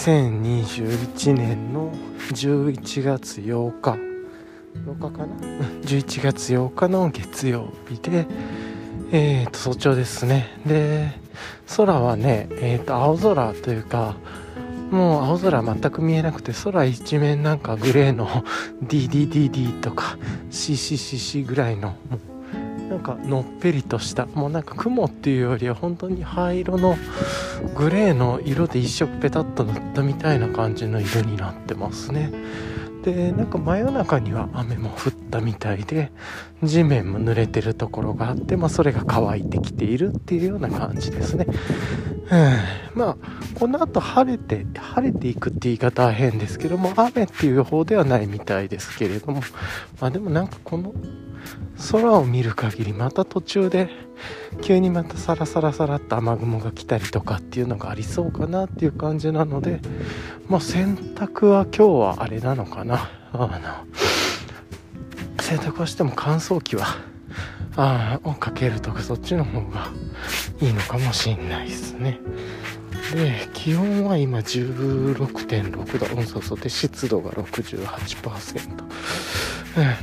2021年の11月8日。8日かな？11月8日の月曜日でえー、と早朝ですね。で空はね、えー、と青空というかもう青空全く見えなくて空一面なんかグレーの DDDD とか CCCC ぐらいのなんかのっぺりとしたもうなんか雲っていうよりは本当に灰色のグレーの色で一色ペタッと塗ったみたいな感じの色になってますね。でなんか真夜中には雨も降ったみたいで地面も濡れてるところがあって、まあ、それが乾いてきているっていうような感じですね、うん、まあこの後晴れて晴れていくって言い方は変ですけども雨っていう予報ではないみたいですけれどもまあでもなんかこの空を見る限りまた途中で急にまたサラサラサラっと雨雲が来たりとかっていうのがありそうかなっていう感じなのでまあ洗濯は今日はあれなのかな。あの洗濯をしても乾燥機はあをかけるとかそっちの方がいいのかもしんないですね。で気温は今16.6度。うんそうそう。で湿度が68%、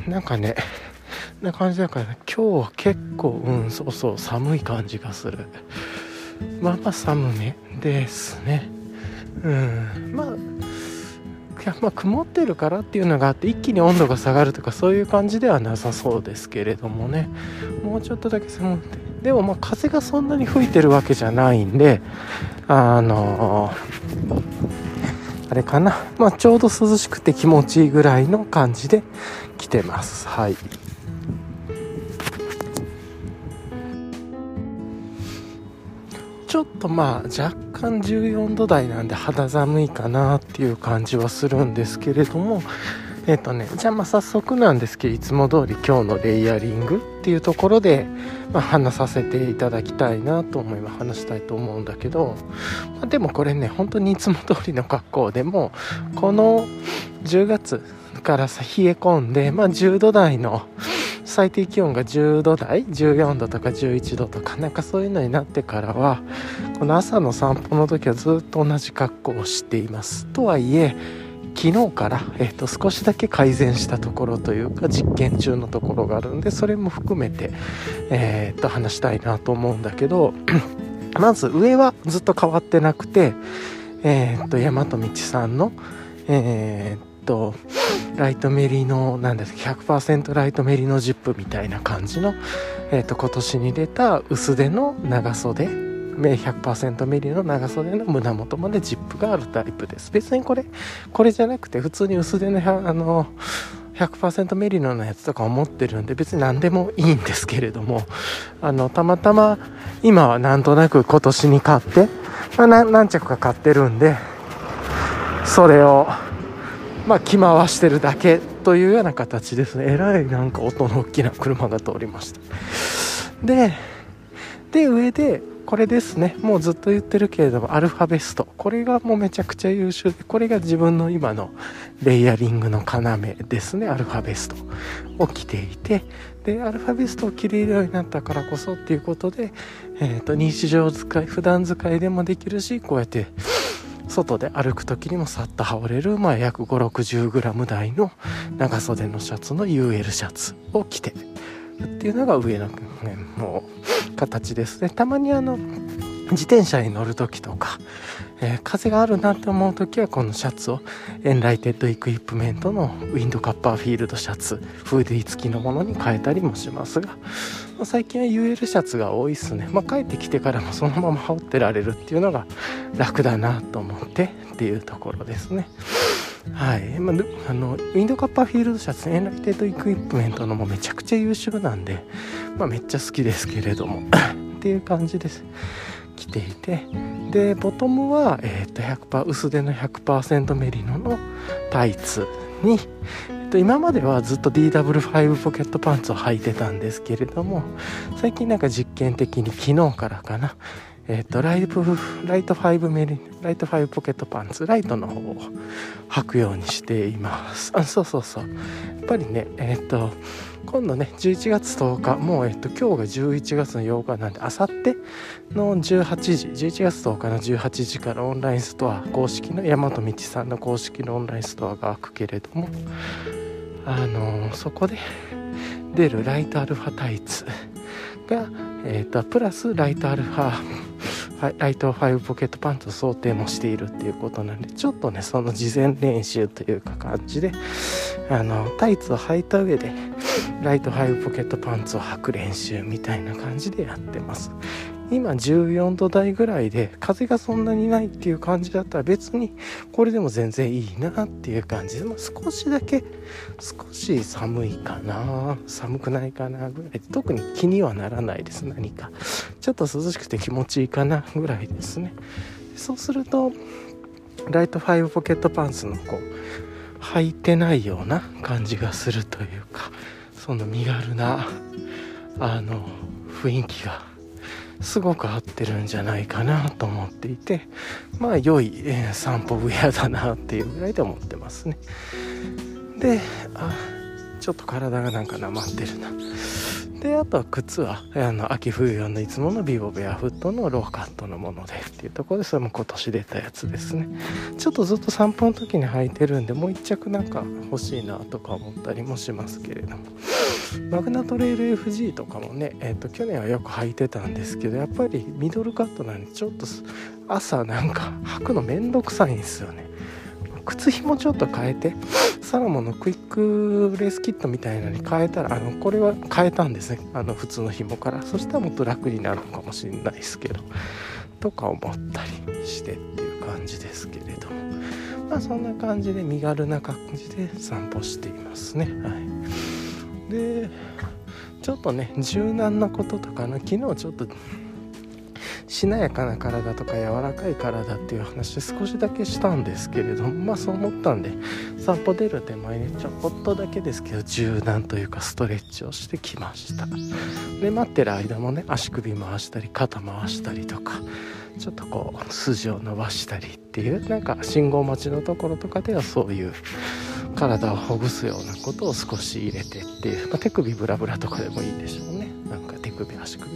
うん、なんかねな感じだから、ね、今日は結構うんそうそう寒い感じがする。まあまあ寒めですね。うん。まあまあ、曇ってるからっていうのがあって一気に温度が下がるとかそういう感じではなさそうですけれどもね。もうちょっとだけ寒くて。でもまあ風がそんなに吹いてるわけじゃないんであのー、あれかな。まあちょうど涼しくて気持ちいいぐらいの感じで来てます。はい。ちょっとまあ若干14度台なんで肌寒いかなっていう感じはするんですけれどもえっ、とねじゃあまあ早速なんですけどいつも通り今日のレイヤリングっていうところで、まあ、話させていただきたいなと思います。話したいと思うんだけど、まあ、でもこれね本当にいつも通りの格好でもこの10月からさ冷え込んで、まあ、10度台の最低気温が10度台14度とか11度とかなんかそういうのになってからはこの朝の散歩の時はずっと同じ格好をしています。とはいえ昨日から、えー、と少しだけ改善したところというか実験中のところがあるんでそれも含めて、えー、と話したいなと思うんだけど まず上はずっと変わってなくて、えー、と大和道さんの、えー、とライトメリのなんですか100%ライトメリのジップみたいな感じの、えー、と今年に出た薄手の長袖。100%メリの長袖の胸元までジップがあるタイプです。別にこれこれじゃなくて普通に薄手のあの100%メリノのやつとかを持ってるんで別に何でもいいんですけれどもあのたまたま今はなんとなく今年に買って、まあ、何着か買ってるんでそれをまあ、着回してるだけというような形ですね。えらいなんか音の大きな車が通りました。でで上でこれですね。もうずっと言ってるけれどもアルファベスト。これがもうめちゃくちゃ優秀でこれが自分の今のレイヤリングの要ですね。アルファベスト。を着ていてでアルファベストを着れるようになったからこそっていうことで、えーと日常使い普段使いでもできるしこうやって外で歩く時にもさっと羽織れる、まあ、約 560g 台の長袖のシャツの UL シャツを着てっていうのが上の、ね、もう形ですね。たまにあの自転車に乗る時とか、えー、風があるなって思う時はこのシャツを Enlightened Equipment のウィンド Copperfield シャツフーディー付きのものに変えたりもしますが、まあ、最近は UL シャツが多いっすね、まあ、帰ってきてからもそのまま羽織ってられるっていうのが楽だなと思ってっていうところですね。はい、まあ、あのウィンド Copperfield シャツ Enlightened Equipment のもめちゃくちゃ優秀なんで、まあ、めっちゃ好きですけれども っていう感じです。着ていてでボトムは、えー、と100%薄手の100%メリノのタイツに、えー、と今まではずっと DW5 ポケットパンツを履いてたんですけれども最近なんか実験的に昨日からかなえっ、とライブライト5メリライト5ポケットパンツライトの方を履くようにしています。あそうそうそう。やっぱりねえっ、と今度ね11月10日もう、えっと、今日が11月の8日なんであさっての18時11月10日の18時からオンラインストア公式の大和道さんの公式のオンラインストアが開くけれどもあのそこで出るライトアルファタイツが、えーと、プラスライトアルファライト5ポケットパンツを想定もしているっていうことなんでちょっとねその事前練習というか感じであのタイツを履いた上でライト5ポケットパンツを履く練習みたいな感じでやってます。今14度台ぐらいで風がそんなにないっていう感じだったら別にこれでも全然いいなっていう感じで、少しだけ少し寒いかな寒くないかなぐらい特に気にはならないです何か。ちょっと涼しくて気持ちいいかなぐらいですね。そうするとライト5ポケットパンツのこう履いてないような感じがするというかその身軽なあの雰囲気がすごく合ってるんじゃないかなと思っていてまあ良い、えー、散歩ウェアだなっていうぐらいで思ってますね。であちょっと体がなんかなまってるな。であとは靴はあの秋冬用のいつものビボベアフットのローカットのものでっていうところでそれも今年出たやつですね。ちょっとずっと散歩の時に履いてるんでもう1着なんか欲しいなとか思ったりもしますけれども。マグナトレイル FG とかもね、えーと、去年はよく履いてたんですけどやっぱりミドルカットなんでちょっと朝なんか 履くのめんどくさいんですよね。靴ひもちょっと変えてサロモンのクイックレースキットみたいなのに変えたらあのこれは変えたんですね。あの普通の紐から。そしたらもっと楽になるのかもしれないですけど。とか思ったりしてっていう感じですけれども。まあそんな感じで身軽な感じで散歩していますね。はい。でちょっとね柔軟なこととかな昨日ちょっとしなやかな体とか柔らかい体っていう話少しだけしたんですけれどもまあそう思ったんで散歩出る手前にちょこっとだけですけど柔軟というかストレッチをしてきました。で待ってる間もね足首回したり肩回したりとかちょっとこう筋を伸ばしたりっていうなんか信号待ちのところとかではそういう体をほぐすようなことを少し入れてっていう、まあ、手首ブラブラとかでもいいでしょうね。なんか手首足首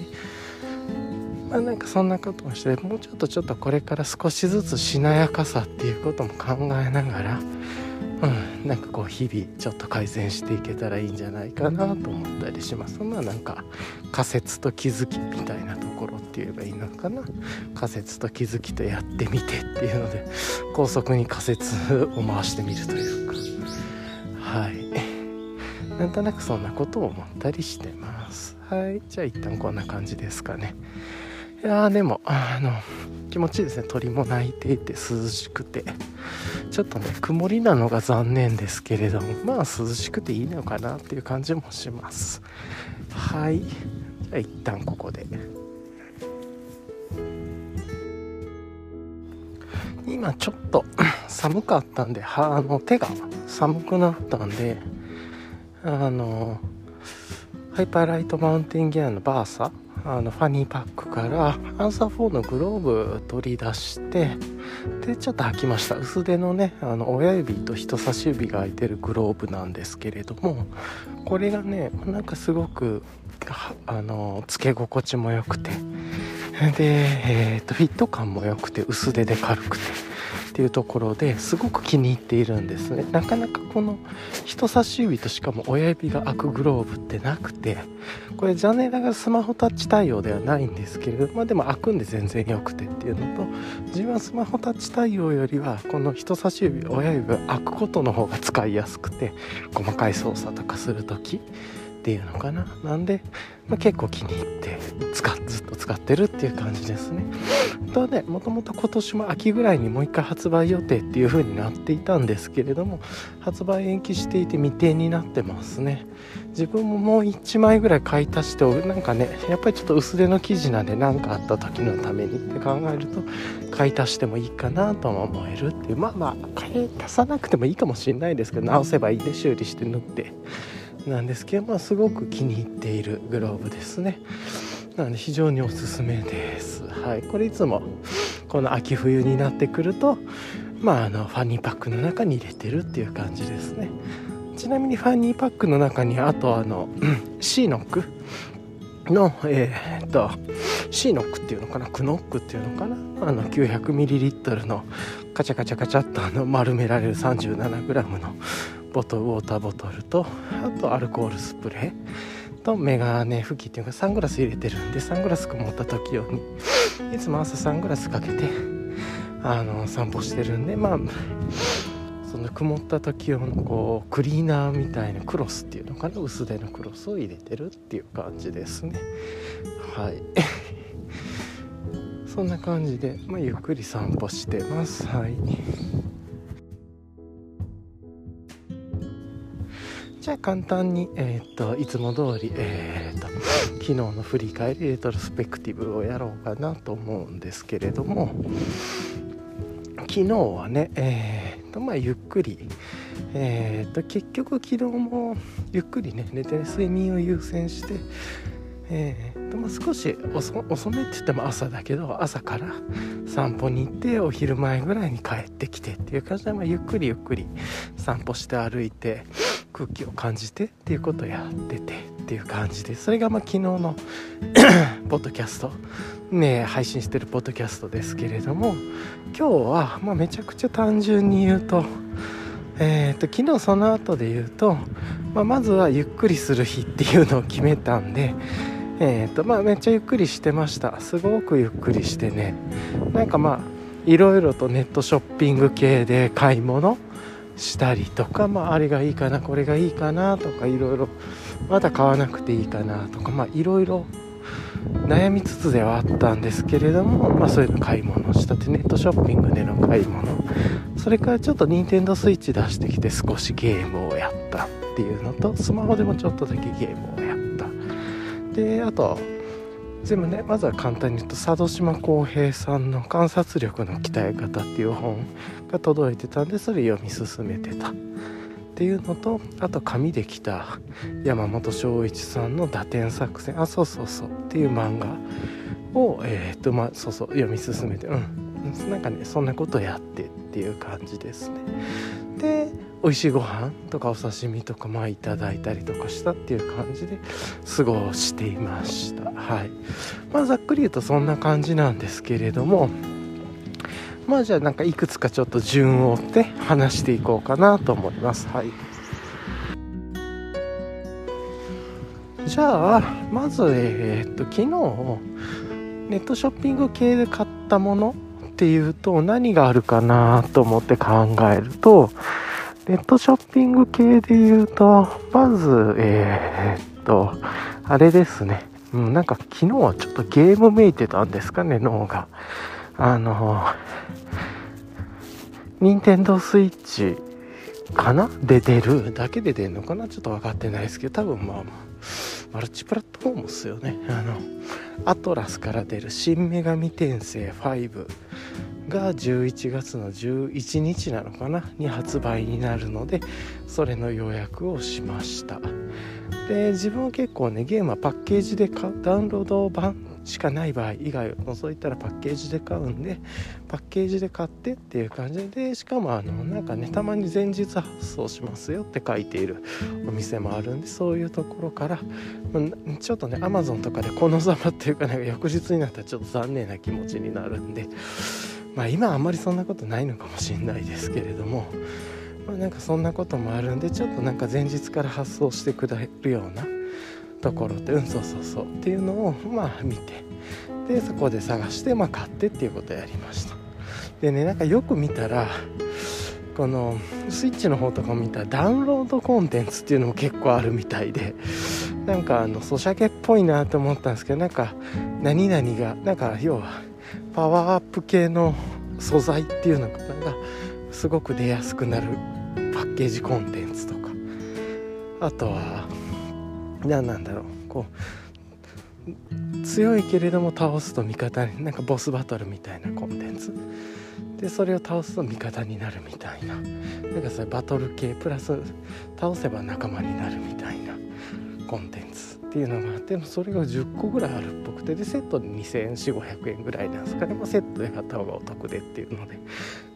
まあなんかそんなことをしてもうちょっとちょっとこれから少しずつしなやかさっていうことも考えながらうんなんかこう日々ちょっと改善していけたらいいんじゃないかなと思ったりします。まあなんか仮説と気づきみたいなところって言えばいいのかな。仮説と気づきとやってみてっていうので高速に仮説を回してみるというか。はい。なんとなくそんなことを思ったりしてます。はい。じゃあ一旦こんな感じですかね。いやでもあの気持ちいいですね。鳥も鳴いていて涼しくて。ちょっとね曇りなのが残念ですけれどもまあ涼しくていいのかなっていう感じもします。はい。じゃあ一旦ここで。今ちょっと寒かったんであの手が寒くなったんであのハイパーライトマウンテンギアのバーサあのファニーパックからアンサー4のグローブ取り出してでちょっと履きました。薄手のねあの親指と人差し指が空いてるグローブなんですけれどもこれがねなんかすごくあのつけ心地も良くて。で、えーと、フィット感も良くて薄手で軽くて。っていうところですごく気に入っているんですね。なかなかこの人差し指としかも親指が開くグローブってなくてこれ残念ながスマホタッチ対応ではないんですけれどまあでも開くんで全然良くてっていうのと自分はスマホタッチ対応よりはこの人差し指親指が開くことの方が使いやすくて細かい操作とかする時っていうのかな。なんで、まあ、結構気に入って使ずっと使ってるっていう感じですね。とねもともと今年も秋ぐらいにもう一回発売予定っていう風になっていたんですけれども発売延期していて未定になってますね。自分ももう1枚ぐらい買い足しておなんかねやっぱりちょっと薄手の生地なんで何かあった時のためにって考えると買い足してもいいかなとも思えるっていう。まあまあ買い足さなくてもいいかもしれないですけど直せばいいで修理して縫って。なんですけど、まあ、すごく気に入っているグローブですね。なので非常におすすめです。はいこれいつもこの秋冬になってくるとまああのファニーパックの中に入れてるっていう感じですね。ちなみにファニーパックの中にあとあのシーノックのえー、っとシーノックっていうのかな？クノックっていうのかな？あの 900ml のカチャカチャカチャっとあの丸められる 37g のボトルウォーターボトルとあとアルコールスプレーとメガネ拭きっていうかサングラス入れてるんでサングラス曇った時用にいつも朝サングラスかけてあの散歩してるんでまあその曇った時用のこうクリーナーみたいなクロスっていうのかな薄手のクロスを入れてるっていう感じですね。はい。そんな感じで、まあ、ゆっくり散歩してます。はい。じゃあ簡単に、えー、っといつも通り、えー、っと昨日の振り返りレトロスペクティブをやろうかなと思うんですけれども昨日はね、えー、っとまあゆっくり、えっと結局昨日もゆっくりね寝て睡眠を優先してえーとまあ、少し遅めって言っても朝だけど朝から散歩に行ってお昼前ぐらいに帰ってきてっていう感じで、まあ、ゆっくりゆっくり散歩して歩いて空気を感じてっていうことをやっててっていう感じでそれがまあ昨日の ポッドキャストね配信してるポッドキャストですけれども今日はまめちゃくちゃ単純に言うとえーと、昨日その後で言うと、まあ、まずはゆっくりする日っていうのを決めたんで、えーとまあ、めっちゃゆっくりしてました。すごくゆっくりしてね。なんかまあいろいろとネットショッピング系で買い物したりとか、まあ、あれがいいかなこれがいいかなとかいろいろまだ買わなくていいかなとかまあいろいろ悩みつつではあったんですけれども、まあ、そういうの買い物したってネットショッピングでの買い物。それからちょっと Nintendo Switch 出してきて少しゲームをやったっていうのとスマホでもちょっとだけゲームをやった。であと全部ねまずは簡単に言うと佐渡島浩平さんの「観察力の鍛え方」っていう本が届いてたんでそれ読み進めてた。っていうのとあと紙で来た山本昭一さんの「打点作戦」あそうそうそう。っていう漫画をえー、っとまあそうそう読み進めてうん。なんかねそんなことやってっていう感じですね。で美味しいご飯とかお刺身とかまあいただいたりとかしたっていう感じで過ごしていました。はい。まあざっくり言うとそんな感じなんですけれどもまあじゃあなんかいくつかちょっと順を追って話していこうかなと思いますはいじゃあまずえー、っと昨日ネットショッピング系で買ったものっていうと何があるかなと思って考えるとネットショッピング系で言うと、まず、えー、っと、あれですね。うん、なんか昨日はちょっとゲームめいてたんですかね、脳が。あの、任天堂スイッチかな？で出るだけで出るのかな？ちょっと分かってないですけど、多分まあ、マルチプラットフォームっすよね。あの、アトラスから出る新女神転生5が11月の11日なのかな？に発売になるのでそれの予約をしました。で自分は結構ねゲームはパッケージでダウンロード版しかない場合以外を除いたらパッケージで買うんでパッケージで買ってっていう感じでしかもあのなんかねたまに前日発送しますよって書いているお店もあるんでそういうところからちょっとねアマゾンとかでこのざまっていうかなんか翌日になったらちょっと残念な気持ちになるんでまあ今あんまりそんなことないのかもしれないですけれども、まあ、なんかそんなこともあるんでちょっとなんか前日から発送してくれるようなところってうんそうそうそう。っていうのをまあ見て。でそこで探してまあ買ってっていうことをやりました。でねなんかよく見たらこのスイッチの方とか見たらダウンロードコンテンツっていうのも結構あるみたいでなんかあのソシャゲっぽいなと思ったんですけどなんか何々がなんか要はパワーアップ系の素材っていうのがすごく出やすくなるパッケージコンテンツとか。あとは何なんだろう。こう強いけれども倒すと味方になんかボスバトルみたいなコンテンツ。でそれを倒すと味方になるみたいな。なんかそれバトル系プラス倒せば仲間になるみたいなコンテンツっていうのがあってそれが10個ぐらいあるっぽくてでセットで2,0004,500円ぐらいなんですかね、まあ、セットで買った方がお得でっていうので。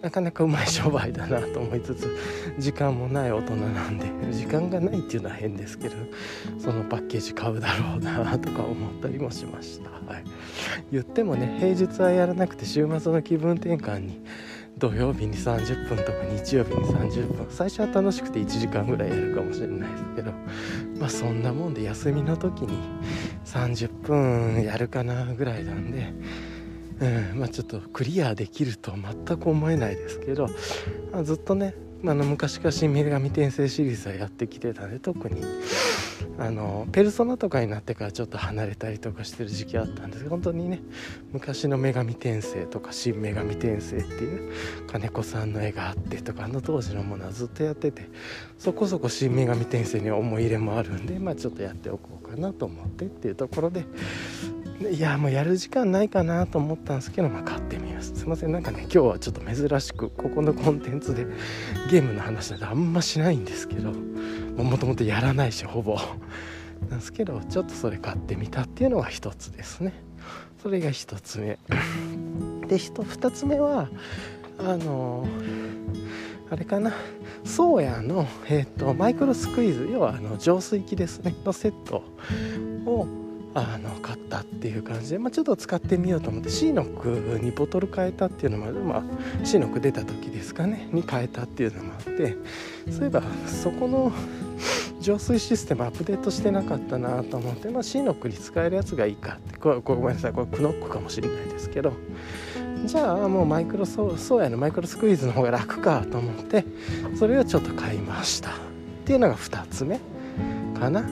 なかなかうまい商売だなと思いつつ時間もない大人なんで時間がないっていうのは変ですけどそのパッケージ買うだろうなとか思ったりもしました、はい、言ってもね平日はやらなくて週末の気分転換に土曜日に30分とか日曜日に30分最初は楽しくて1時間ぐらいやるかもしれないですけどまあそんなもんで休みの時に30分やるかなぐらいなんで、うんまあ、ちょっとクリアできると全く思えないですけど、まあ、ずっとねあの昔から新女神転生シリーズはやってきてたんで特に。あのペルソナとかになってからちょっと離れたりとかしてる時期あったんですけど本当にね昔の女神転生とか新女神転生っていう金子さんの絵があってとかあの当時のものはずっとやっててそこそこ新女神転生には思い入れもあるんでまあちょっとやっておこうかなと思ってっていうところでいやもうやる時間ないかなと思ったんですけど、まあ、買ってみます。すいません。なんかね今日はちょっと珍しくここのコンテンツでゲームの話なんてあんましないんですけどもともとやらないしほぼ。なんですけどちょっとそれ買ってみたっていうのが一つですね。それが一つ目。で二つ目はあのあれかな。ソーヤの、えーと、とマイクロスクイーズ。要はあの浄水器ですね。のセットをあの買ったっていう感じで、まあ、ちょっと使ってみようと思ってシーノックにボトル変えたっていうのも、まあ、シーノック出た時ですかねに変えたっていうのもあってそういえばそこの 浄水システムアップデートしてなかったなと思って、まあ、シーノックに使えるやつがいいかってこれごめんなさいこれクノックかもしれないですけどじゃあもうマイクロソーヤのマイクロスクイーズの方が楽かと思ってそれをちょっと買いましたっていうのが2つ目かな。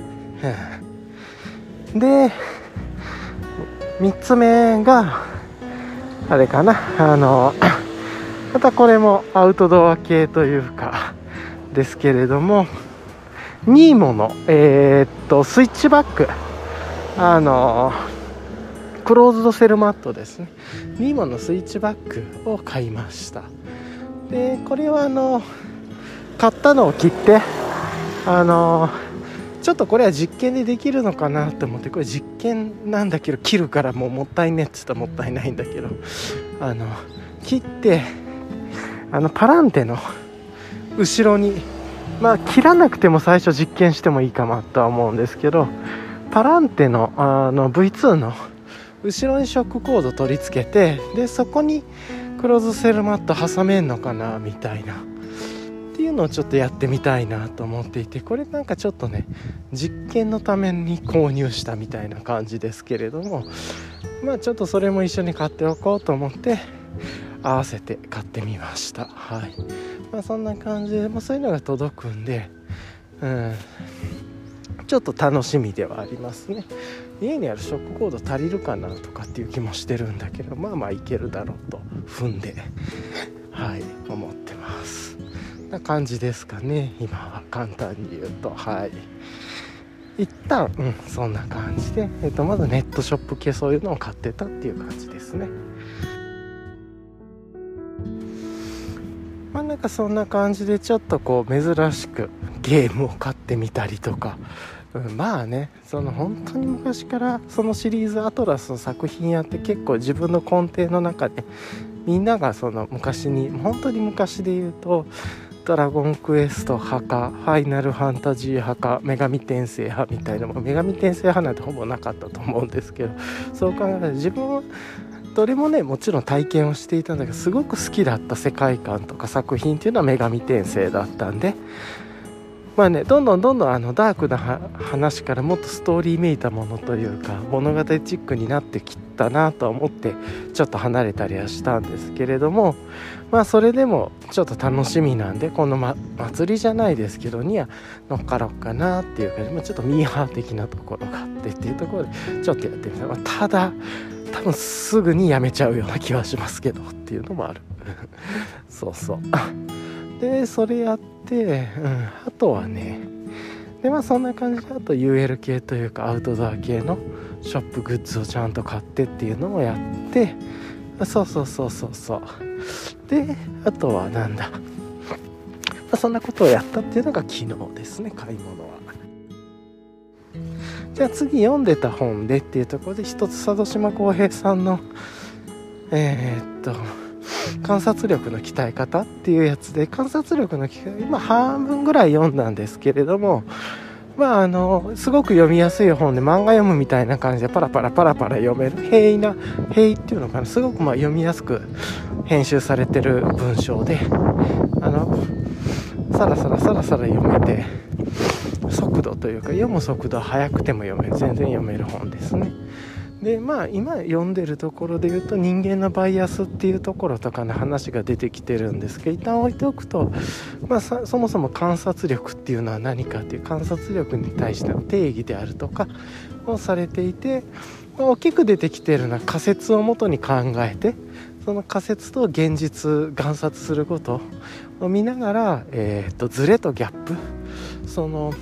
で3つ目があれかなあの またこれもアウトドア系というかですけれどもニーモのえー、っとスイッチバックあのクローズドセルマットですね。ニーモのスイッチバッグを買いました。でこれはあの買ったのを切ってあのちょっとこれは実験でできるのかなと思ってこれ実験なんだけど切るからもうもったいねっつったらもったいないんだけどあの切ってあのパランテの後ろにまあ切らなくても最初実験してもいいかなとは思うんですけどパランテのあの V2 の後ろにショックコード取り付けてでそこにクローズセルマット挟めんのかなみたいな。っていうのをちょっとやってみたいなと思っていてこれなんかちょっとね実験のために購入したみたいな感じですけれどもまあちょっとそれも一緒に買っておこうと思って合わせて買ってみました。はい。まあそんな感じで、まあ、そういうのが届くんでうん。ちょっと楽しみではありますね。家にあるショックコード足りるかなとかっていう気もしてるんだけどまあまあいけるだろうと踏んではい思ってます。な感じですかね。今は簡単に言うと。はい。一旦うんそんな感じで、えー、とまずネットショップ系そういうのを買ってたっていう感じですね。まあなんかそんな感じでちょっとこう珍しくゲームを買ってみたりとか。うん、まあねその本当に昔からそのシリーズアトラスの作品やって結構自分の根底の中でみんながその昔に本当に昔で言うとドラゴンクエスト派かファイナルファンタジー派か女神転生派みたいなも女神転生派なんてほぼなかったと思うんですけどそう考えたら自分はどれもねもちろん体験をしていたんだけどすごく好きだった世界観とか作品っていうのは女神転生だったんでまあねどんどんどんどんあのダークな話からもっとストーリーめいたものというか物語チックになってきたなと思ってちょっと離れたりはしたんですけれどもまあそれでもちょっと楽しみなんでこの、ま、祭りじゃないですけどには乗っかろうかなっていう感じ、まあ、ちょっとミーハー的なところがあってっていうところでちょっとやってみた、まあ、ただ多分すぐにやめちゃうような気はしますけどっていうのもある。そうそう。でそれやって、うん、あとはねでまあそんな感じであと UL 系というかアウトドア系のショップグッズをちゃんと買ってっていうのをやって。そうそうそうそうそう。であとはなんだ、まあ、そんなことをやったっていうのが昨日ですね買い物は。じゃあ次読んでた本でっていうところで一つ佐渡島浩平さんのえー、っと観察力の鍛え方っていうやつで観察力の鍛え今半分ぐらい読んだんですけれどもまああのすごく読みやすい本で漫画読むみたいな感じでパラパラパラパラ読める平易な平易っていうのかなすごくまあ読みやすく編集されてる文章であのさらさらさらさら読めて速度というか読む速度は速くても読める全然読める本ですねでまあ今読んでるところで言うと人間のバイアスっていうところとかの話が出てきてるんですけど一旦置いておくと、まあ、そもそも観察力っていうのは何かっていう観察力に対しての定義であるとかをされていて、まあ、大きく出てきてるのは仮説をもとに考えてその仮説と現実観察することを見ながら、えーと、とズレとギャップその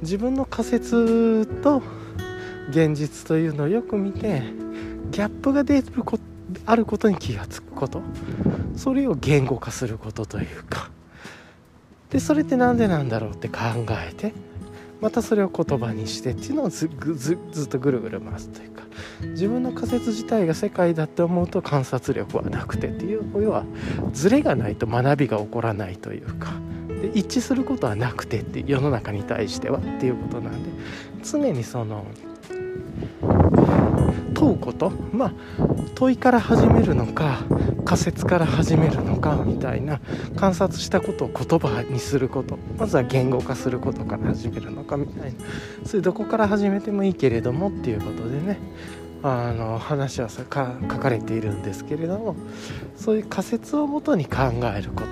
自分の仮説と現実というのをよく見てギャップが出るこあることに気が付くこと。それを言語化することというか。でそれって何でなんだろうって考えてまたそれを言葉にしてっていうのをずずずっとぐるぐる回すというか。自分の仮説自体が世界だって思うと観察力はなくてっていう要はズレがないと学びが起こらないというか。で一致することはなくてって世の中に対してはっていうことなんで常にその問うこと？まあ問いから始めるのか仮説から始めるのかみたいな観察したことを言葉にすること。まずは言語化することから始めるのかみたいな。それどこから始めてもいいけれどもっていうことでねあの話はさ書かれているんですけれどもそういう仮説をもとに考えるこ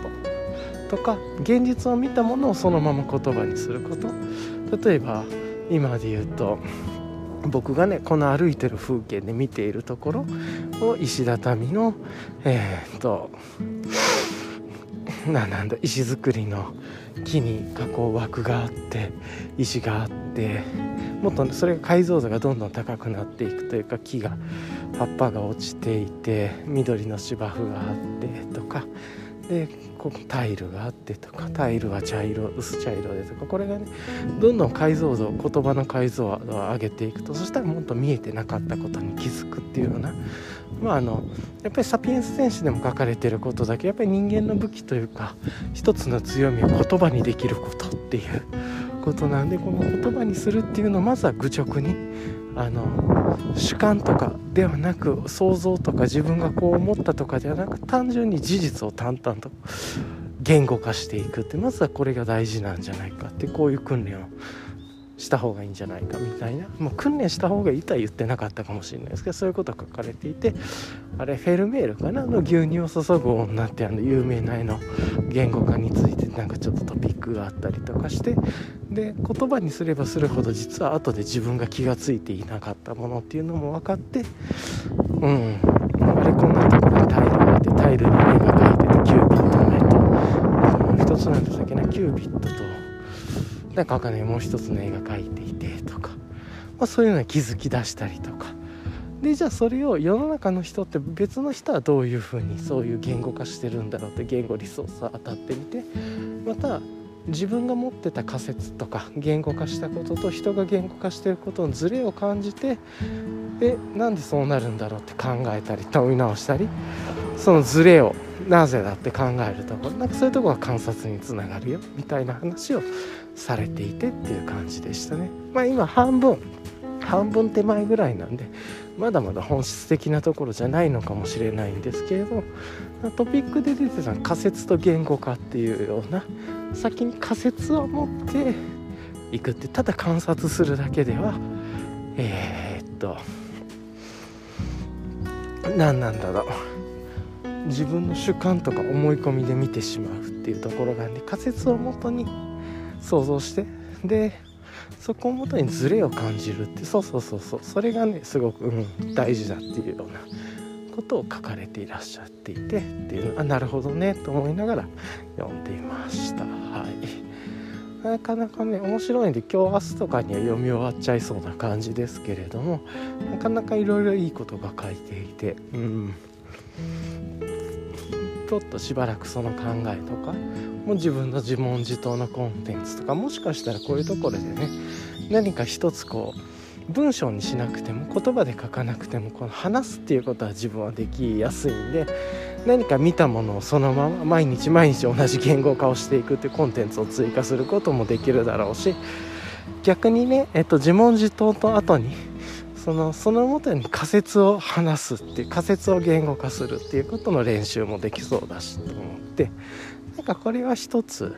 と。とか現実を見たものをそのまま言葉にすること。例えば今で言うと僕がねこの歩いてる風景で見ているところを石畳のえー、っとなんだ石造りの木にこう枠があって石があってもっとそれが解像度がどんどん高くなっていくというか木が葉っぱが落ちていて緑の芝生があってとか。でここタイルがあってとかタイルは茶色薄茶色でとかこれがねどんどん解像度言葉の解像度を上げていくとそしたらもっと見えてなかったことに気づくっていうようなまああのやっぱり「サピエンス戦士」でも書かれてることだけやっぱり人間の武器というか一つの強みを言葉にできることっていうことなんでこの言葉にするっていうのをまずは愚直にあの主観とかではなく想像とか自分がこう思ったとかではなく単純に事実を淡々と言語化していくってまずはこれが大事なんじゃないかってこういう訓練をした方がいいんじゃないかみたいな。もう訓練した方がいいとは言ってなかったかもしれないですけどそういうことが書かれていてあれフェルメールかな？の牛乳を注ぐ女ってあの有名な絵の言語化についてなんかちょっとトピックがあったりとかしてで言葉にすればするほど実は後で自分が気が付いていなかったものっていうのも分かってうん。あれこんなところにタイルがあってタイルに絵が描いててキューピットの絵と。もう一つなんでしたっけなキューピットとなんかわかんないもう一つの絵が描いていてとか、まあ、そういうのに気づき出したりとか。でじゃあそれを世の中の人って別の人はどういうふうにそういう言語化してるんだろうって言語リソースを当たってみてまた自分が持ってた仮説とか言語化したことと人が言語化してることのズレを感じてえなんでそうなるんだろうって考えたり問い直したりそのズレをなぜだって考えるところなんかそういうとこが観察につながるよみたいな話をされていてっていう感じでしたね。まあ今半分半分手前ぐらいなんでまだまだ本質的なところじゃないのかもしれないんですけれどトピックで出てた仮説と言語化っていうような先に仮説を持っていくってただ観察するだけではえー、っと何なんだろう。自分の主観とか思い込みで見てしまうっていうところがね仮説をもとに想像してでそこをもとにズレを感じるってそうそうそうそう。それがねすごく、うん、大事だっていうようなことを書かれていらっしゃっていてっていうのあなるほどねと思いながら読んでいました。はい。なかなかね面白いんで今日明日とかには読み終わっちゃいそうな感じですけれどもなかなかいろいろいいことが書いていてうん。ちょっとしばらくその考えとかもう自分の自問自答のコンテンツとかもしかしたらこういうところでね何か一つこう文章にしなくても言葉で書かなくてもこの話すっていうことは自分はできやすいんで何か見たものをそのまま毎日毎日同じ言語化をしていくっていうコンテンツを追加することもできるだろうし逆にね、えっと、自問自答と後にそのそのもとに仮説を話すっていう仮説を言語化するっていうことの練習もできそうだしと思ってなんかこれは一つ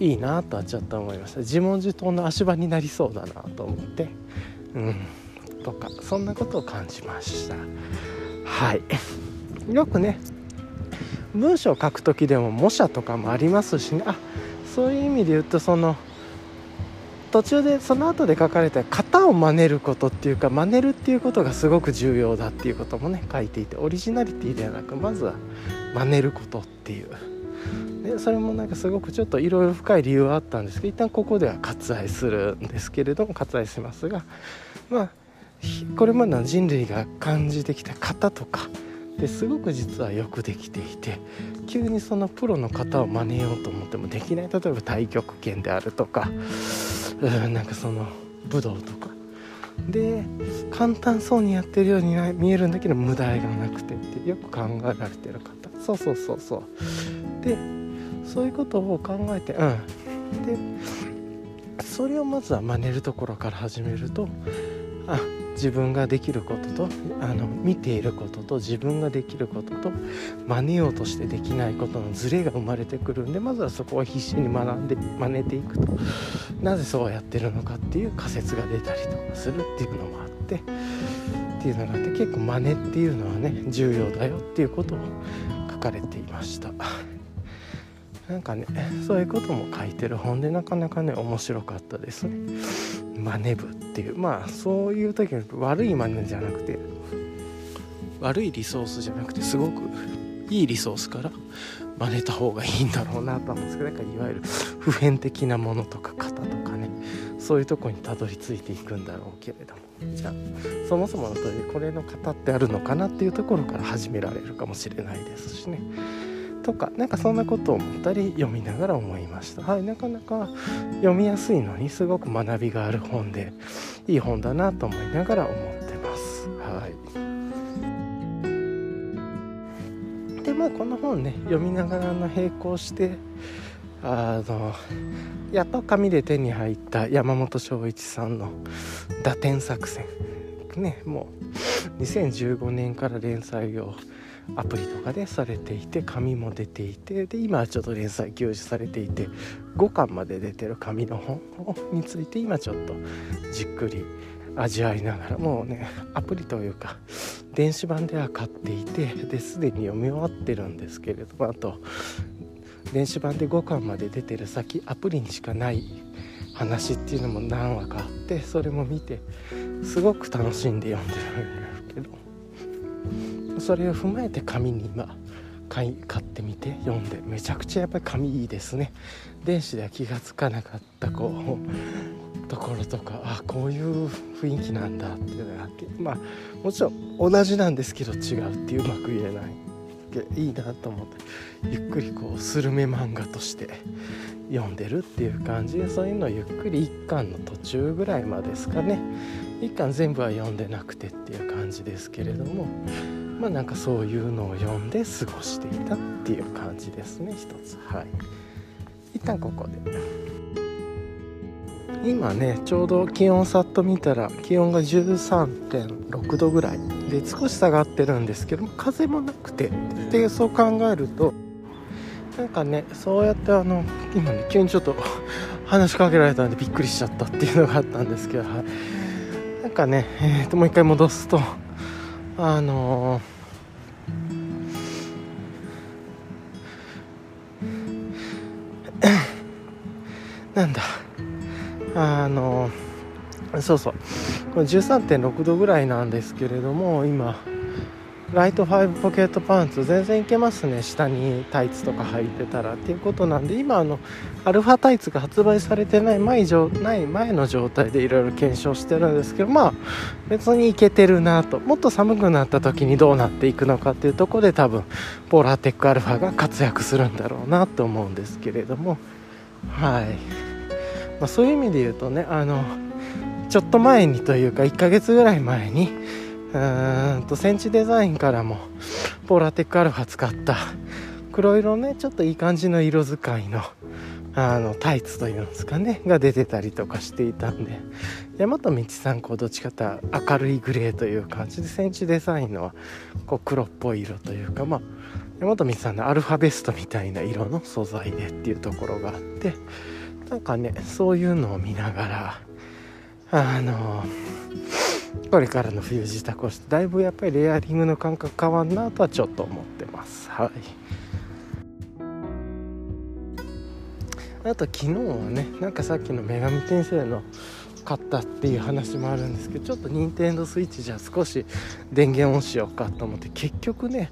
いいなとはちょっと思いました。自問自答の足場になりそうだなと思ってうんとかそんなことを感じました。はい。よくね文章を書く時でも模写とかもありますしね。あそういう意味で言うとその途中でその後で書かれた型を真似ることっていうか真似るっていうことがすごく重要だっていうこともね書いていてオリジナリティではなくまずは真似ることっていう。でそれもなんかすごくちょっといろいろ深い理由はあったんですけど一旦ここでは割愛するんですけれども割愛しますがまあこれまでの人類が感じてきた型とかですごく実はよくできていて急にそのプロの方を真似ようと思ってもできない。例えば太極拳であるとかうんなんかその武道とか。で簡単そうにやってるように見えるんだけど無駄がなくてってよく考えられてる方。そうそうそうそう。でそういうことを考えてうん。でそれをまずは真似るところから始めるとあ自分ができることとあの見ていることと自分ができることと真似ようとしてできないことのズレが生まれてくるんでまずはそこを必死に学んで真似ていくとなぜそうやってるのかっていう仮説が出たりとかするっていうのもあってっていうのがあって結構真似っていうのはね重要だよっていうことを書かれていました。なんかねそういうことも書いてる本でなかなかね面白かったですね。真似部っていうまあそういう時に悪い真似じゃなくて悪いリソースじゃなくてすごくいいリソースから真似た方がいいんだろうなと思うんですけどなんかいわゆる普遍的なものとか型とかねそういうとこにたどり着いていくんだろうけれどもじゃあそもそもの通りこれの型ってあるのかなっていうところから始められるかもしれないですしね。とかなんかそんなことを思ったり読みながら思いました。はいなかなか読みやすいのにすごく学びがある本でいい本だなと思いながら思ってます。はい。でまあこの本ね読みながらの並行してあのやっと紙で手に入った山本昭一さんの「打点作戦」ねもう2015年から連載をアプリとかでされていて紙も出ていてで今はちょっと連載休止されていて5巻まで出てる紙の本について今ちょっとじっくり味わいながらもうねアプリというか電子版では買っていてですでに読み終わってるんですけれどもあと電子版で5巻まで出てる先アプリにしかない話っていうのも何話かあってそれも見てすごく楽しんで読んでるんだけど。それを踏まえて紙に今買い買ってみて読んでめちゃくちゃやっぱり紙いいですね。電子では気が付かなかったこうところとかあこういう雰囲気なんだっていうのがあってまあもちろん同じなんですけど違うっていううまく言えないいいなと思ってゆっくりこうスルメ漫画として読んでるっていう感じでそういうのをゆっくり1巻の途中ぐらいまでですかね1巻全部は読んでなくてっていう感じですけれどもまあなんかそういうのを読んで過ごしていたっていう感じですね一つ。はい。一旦ここで。今ねちょうど気温さっと見たら気温が13.6度ぐらいで少し下がってるんですけど風もなくて。でそう考えるとなんかねそうやってあの今ね急にちょっと話しかけられたんでびっくりしちゃったっていうのがあったんですけど、はい、かね、えー、ともう一回戻すとあのー なんだあのそうそうこれ13.6度ぐらいなんですけれども今ライト5ポケットパンツ全然いけますね。下にタイツとか履いてたら。っていうことなんで今あのアルファタイツが発売されてない前ない前の状態でいろいろ検証してるんですけどまあ別にいけてるなともっと寒くなった時にどうなっていくのかっていうとこで多分ポーラーテックアルファが活躍するんだろうなと思うんですけれどもはい。まあ、そういう意味で言うとねあのちょっと前にというか1ヶ月ぐらい前にうーんとセンチデザインからもポーラーテックアルファ使った黒色ねちょっといい感じの色使いのあのタイツというんですかねが出てたりとかしていたんで。大和道さんこうどっちかと明るいグレーという感じでセンチデザインのはこう黒っぽい色というかまあ大和道さんのアルファベストみたいな色の素材でっていうところがあってなんかねそういうのを見ながらあのこれからの冬支度をしてだいぶやっぱりレイヤリングの感覚変わんなとはちょっと思ってます。はい。あと昨日はねなんかさっきの女神転生の買ったっていう話もあるんですけどちょっと任天堂スイッチじゃ少し電源オンしようかと思って結局ね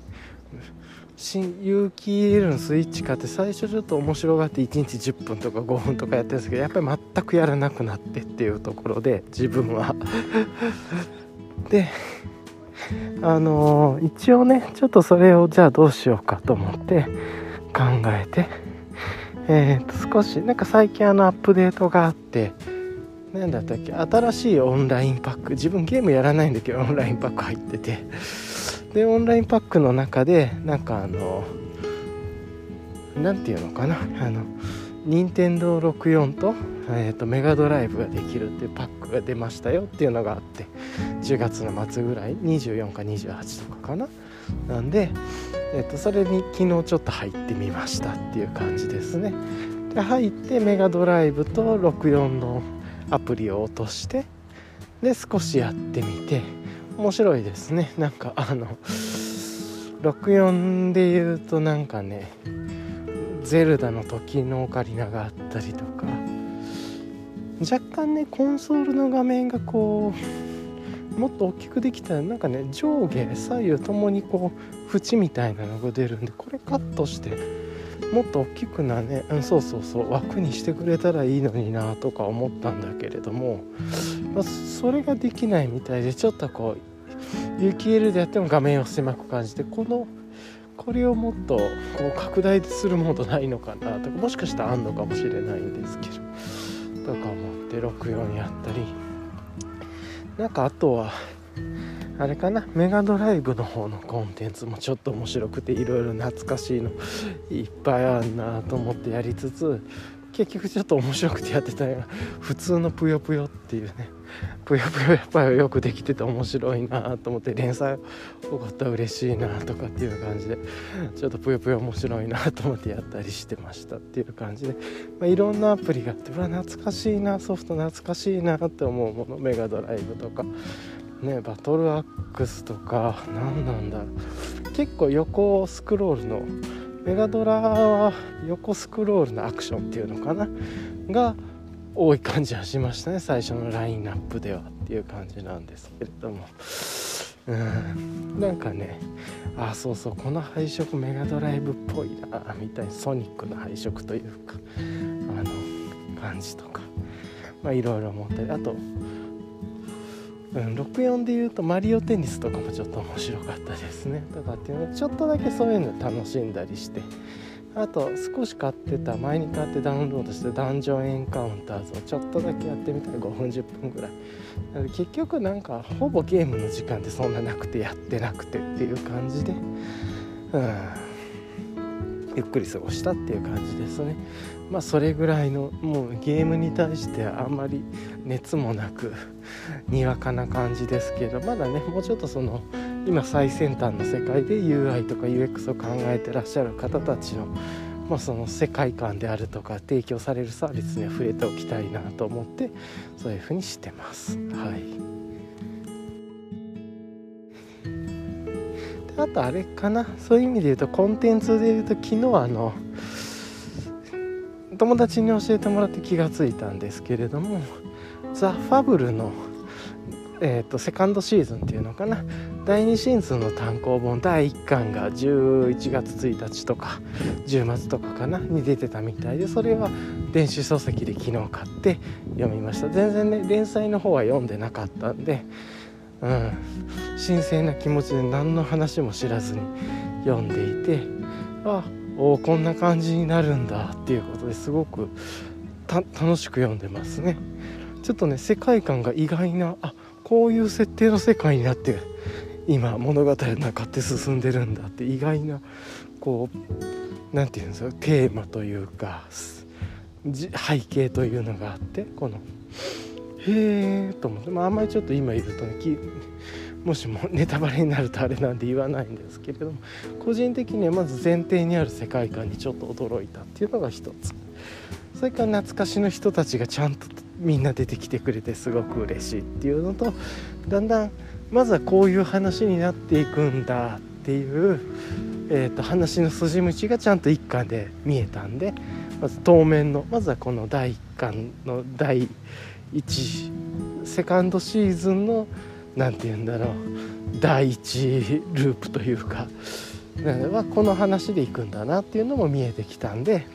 新有機 EL のスイッチ買って最初ちょっと面白がって1日10分とか5分とかやってるんですけどやっぱり全くやらなくなってっていうところで自分は。であのー、一応ねちょっとそれをじゃあどうしようかと思って考えてえー、と少しなんか最近あのアップデートがあって何だったっけ新しいオンラインパック自分ゲームやらないんだけどオンラインパック入ってて。でオンラインパックの中でなんかあの何て言うのかなあの任天堂64と,、えーと、メガドライブができるっていうパックが出ましたよっていうのがあって10月の末ぐらい24か28とかかな。なんで、えーと、それに昨日ちょっと入ってみましたっていう感じですね。で入ってメガドライブと64のアプリを落としてで少しやってみて面白いですね。なんかあの64で言うとなんかねゼルダの時のオカリナがあったりとか若干ねコンソールの画面がこうもっと大きくできたらなんかね上下左右ともにこう縁みたいなのが出るんでこれカットしてもっと大きくなね、うん、そうそうそう枠にしてくれたらいいのになとか思ったんだけれども、まあ、それができないみたいでちょっとこう有機 L でやっても画面を狭く感じてこのこれをもっとこう拡大するモードないのかなとかもしかしたらあんのかもしれないんですけどとか思って64やったり。なんかあとはあれかな？メガドライブの方のコンテンツもちょっと面白くていろいろ懐かしいのいっぱいあるなと思ってやりつつ結局ちょっと面白くてやってたよ。普通のぷよぷよっていうね。ぷよぷよやっぱりよくできてて面白いなと思って連載多かったら嬉しいなとかっていう感じでちょっとぷよぷよ面白いなと思ってやったりしてましたっていう感じで、まあ、いろんなアプリがあってうわ懐かしいなソフト懐かしいなって思うものメガドライブとか。ねバトルアックスとか何なんだろう。結構横スクロールのメガドラは横スクロールのアクションっていうのかな。が多い感じはしましたね最初のラインナップではっていう感じなんですけれども。うん。なんかねあそうそうこの配色メガドライブっぽいなみたいなソニックの配色というかあの感じとかまあいろいろ思ったりあとうん、64で言うとマリオテニスとかもちょっと面白かったですね。とかっていうのちょっとだけそういうの楽しんだりして。あと少し買ってた前に買ってダウンロードしてダンジョンエンカウンターズをちょっとだけやってみたら5分10分ぐらい。結局なんかほぼゲームの時間ってそんななくてやってなくてっていう感じで。うん。ゆっくり過ごしたっていう感じですね。まあそれぐらいのもうゲームに対してあんまり熱もなくにわかな感じですけどまだねもうちょっとその今最先端の世界で UI とか UX を考えてらっしゃる方たちの,、まあその世界観であるとか提供されるサービスには触れておきたいなと思ってそういうふうにしてます。はいあとあれかなそういう意味で言うとコンテンツで言うと昨日あの友達に教えてもらって気が付いたんですけれどもザ・ファブルの、えーと、セカンドシーズンっていうのかな。第2シーズンの単行本第1巻が11月1日とか10月とかかなに出てたみたいでそれは電子書籍で昨日買って読みました。全然ね連載の方は読んでなかったんでうん。神聖な気持ちで何の話も知らずに読んでいてあおこんな感じになるんだっていうことですごく楽しく読んでますね。ちょっとね世界観が意外なあこういう設定の世界になって今物語の中って進んでるんだって意外なこう何て言うんですかテーマというか背景というのがあってこのへえと思って、まあ、あんまりちょっと今言うとねもしもネタバレになるとあれなんで言わないんですけれども個人的にはまず前提にある世界観にちょっと驚いたっていうのが一つ。それから懐かしの人たちがちゃんとみんな出てきてくれてすごく嬉しいっていうのとだんだんまずはこういう話になっていくんだっていう、えーと、話の筋道がちゃんと一巻で見えたんでまず当面のまずはこの第1巻の第1セカンドシーズンの何て言うんだろう第1ループというかはこの話でいくんだなっていうのも見えてきたんで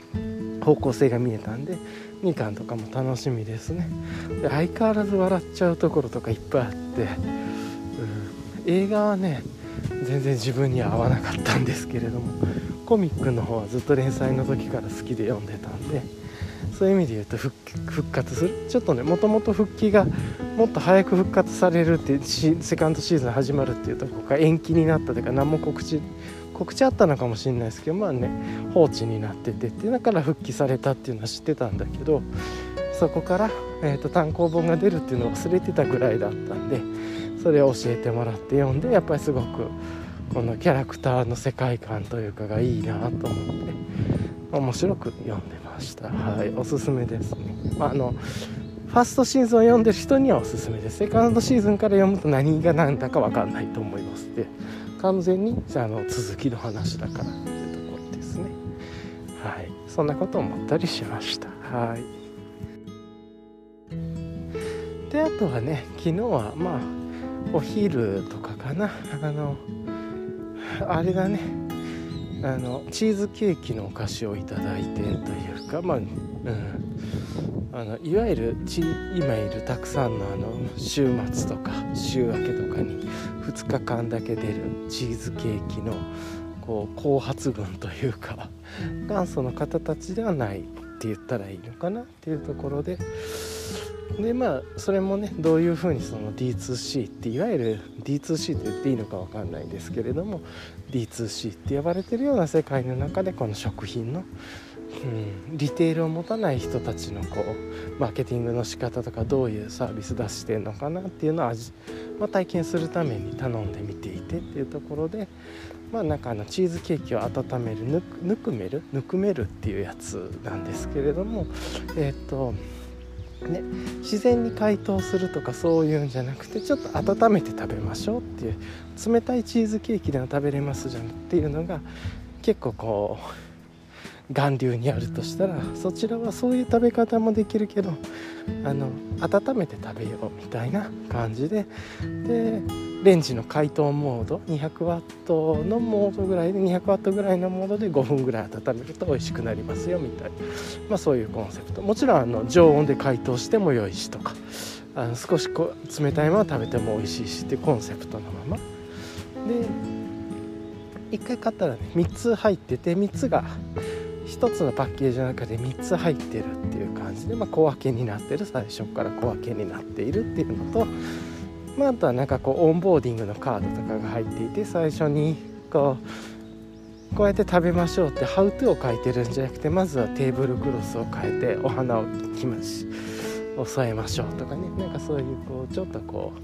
方向性が見えたんで2巻とかも楽しみですね。で相変わらず笑っちゃうところとかいっぱいあって、うん、映画はね全然自分には合わなかったんですけれどもコミックの方はずっと連載の時から好きで読んでたんでそういう意味で言うと復活する？ちょっとねもともと復帰がもっと早く復活されるってセカンドシーズン始まるっていうとこが延期になったというか何も告知告知あったのかもしれないですけどまあね放置になっててってだから復帰されたっていうのは知ってたんだけどそこから、えーと、単行本が出るっていうのを忘れてたぐらいだったんでそれを教えてもらって読んでやっぱりすごくこのキャラクターの世界観というかがいいなと思って面白く読んでました。はいおすすめですね、まあ、あのファーストシーズンを読んでる人にはおすすめです。セカンドシーズンから読むと何が何だか分かんないと思います。で完全にあの続きの話だからっていうところですね。はい。そんなこと思ったりしました。はい。であとはね昨日はまあお昼とかかな。あのあれだね。あのチーズケーキのお菓子をいただいてというかまあ、うん、あのいわゆるち今いるたくさんのあの週末とか週明けとかに2日間だけ出るチーズケーキのこう後発群というか元祖の方たちではないって言ったらいいのかなっていうところででまあそれもねどういうふうにその D2C っていわゆる D2C って言っていいのか分かんないんですけれども D2C って呼ばれてるような世界の中でこの食品の、うん、リテールを持たない人たちのこうマーケティングの仕方とかどういうサービス出してるのかなっていうのを味、まあ、体験するために頼んでみていてっていうところでまあなんかあのチーズケーキを温めるぬくめるぬくめるっていうやつなんですけれどもえっ、とね、自然に解凍するとかそういうんじゃなくてちょっと温めて食べましょうっていう冷たいチーズケーキでも食べれますじゃんっていうのが結構こう暖流にあるとしたらそちらはそういう食べ方もできるけどあの温めて食べようみたいな感じででレンジの解凍モード200ワットのモードぐらいで200ワットぐらいのモードで5分ぐらい温めると美味しくなりますよみたいな、まあ、そういうコンセプト。もちろんあの常温で解凍しても良いしとかあの少しこう冷たいまま食べても美味しいしっていうコンセプトのまま。で1回買ったらね3つ入ってて3つが1つのパッケージの中で3つ入ってるっていう感じで、まあ、小分けになってる最初から小分けになっているっていうのとまあ、あとはなんかこうオンボーディングのカードとかが入っていて最初にこうこうやって食べましょうってハウトゥーを書いてるんじゃなくてまずはテーブルクロスを変えてお花をきましを添えましょうとかね。なんかそういうこうちょっとこう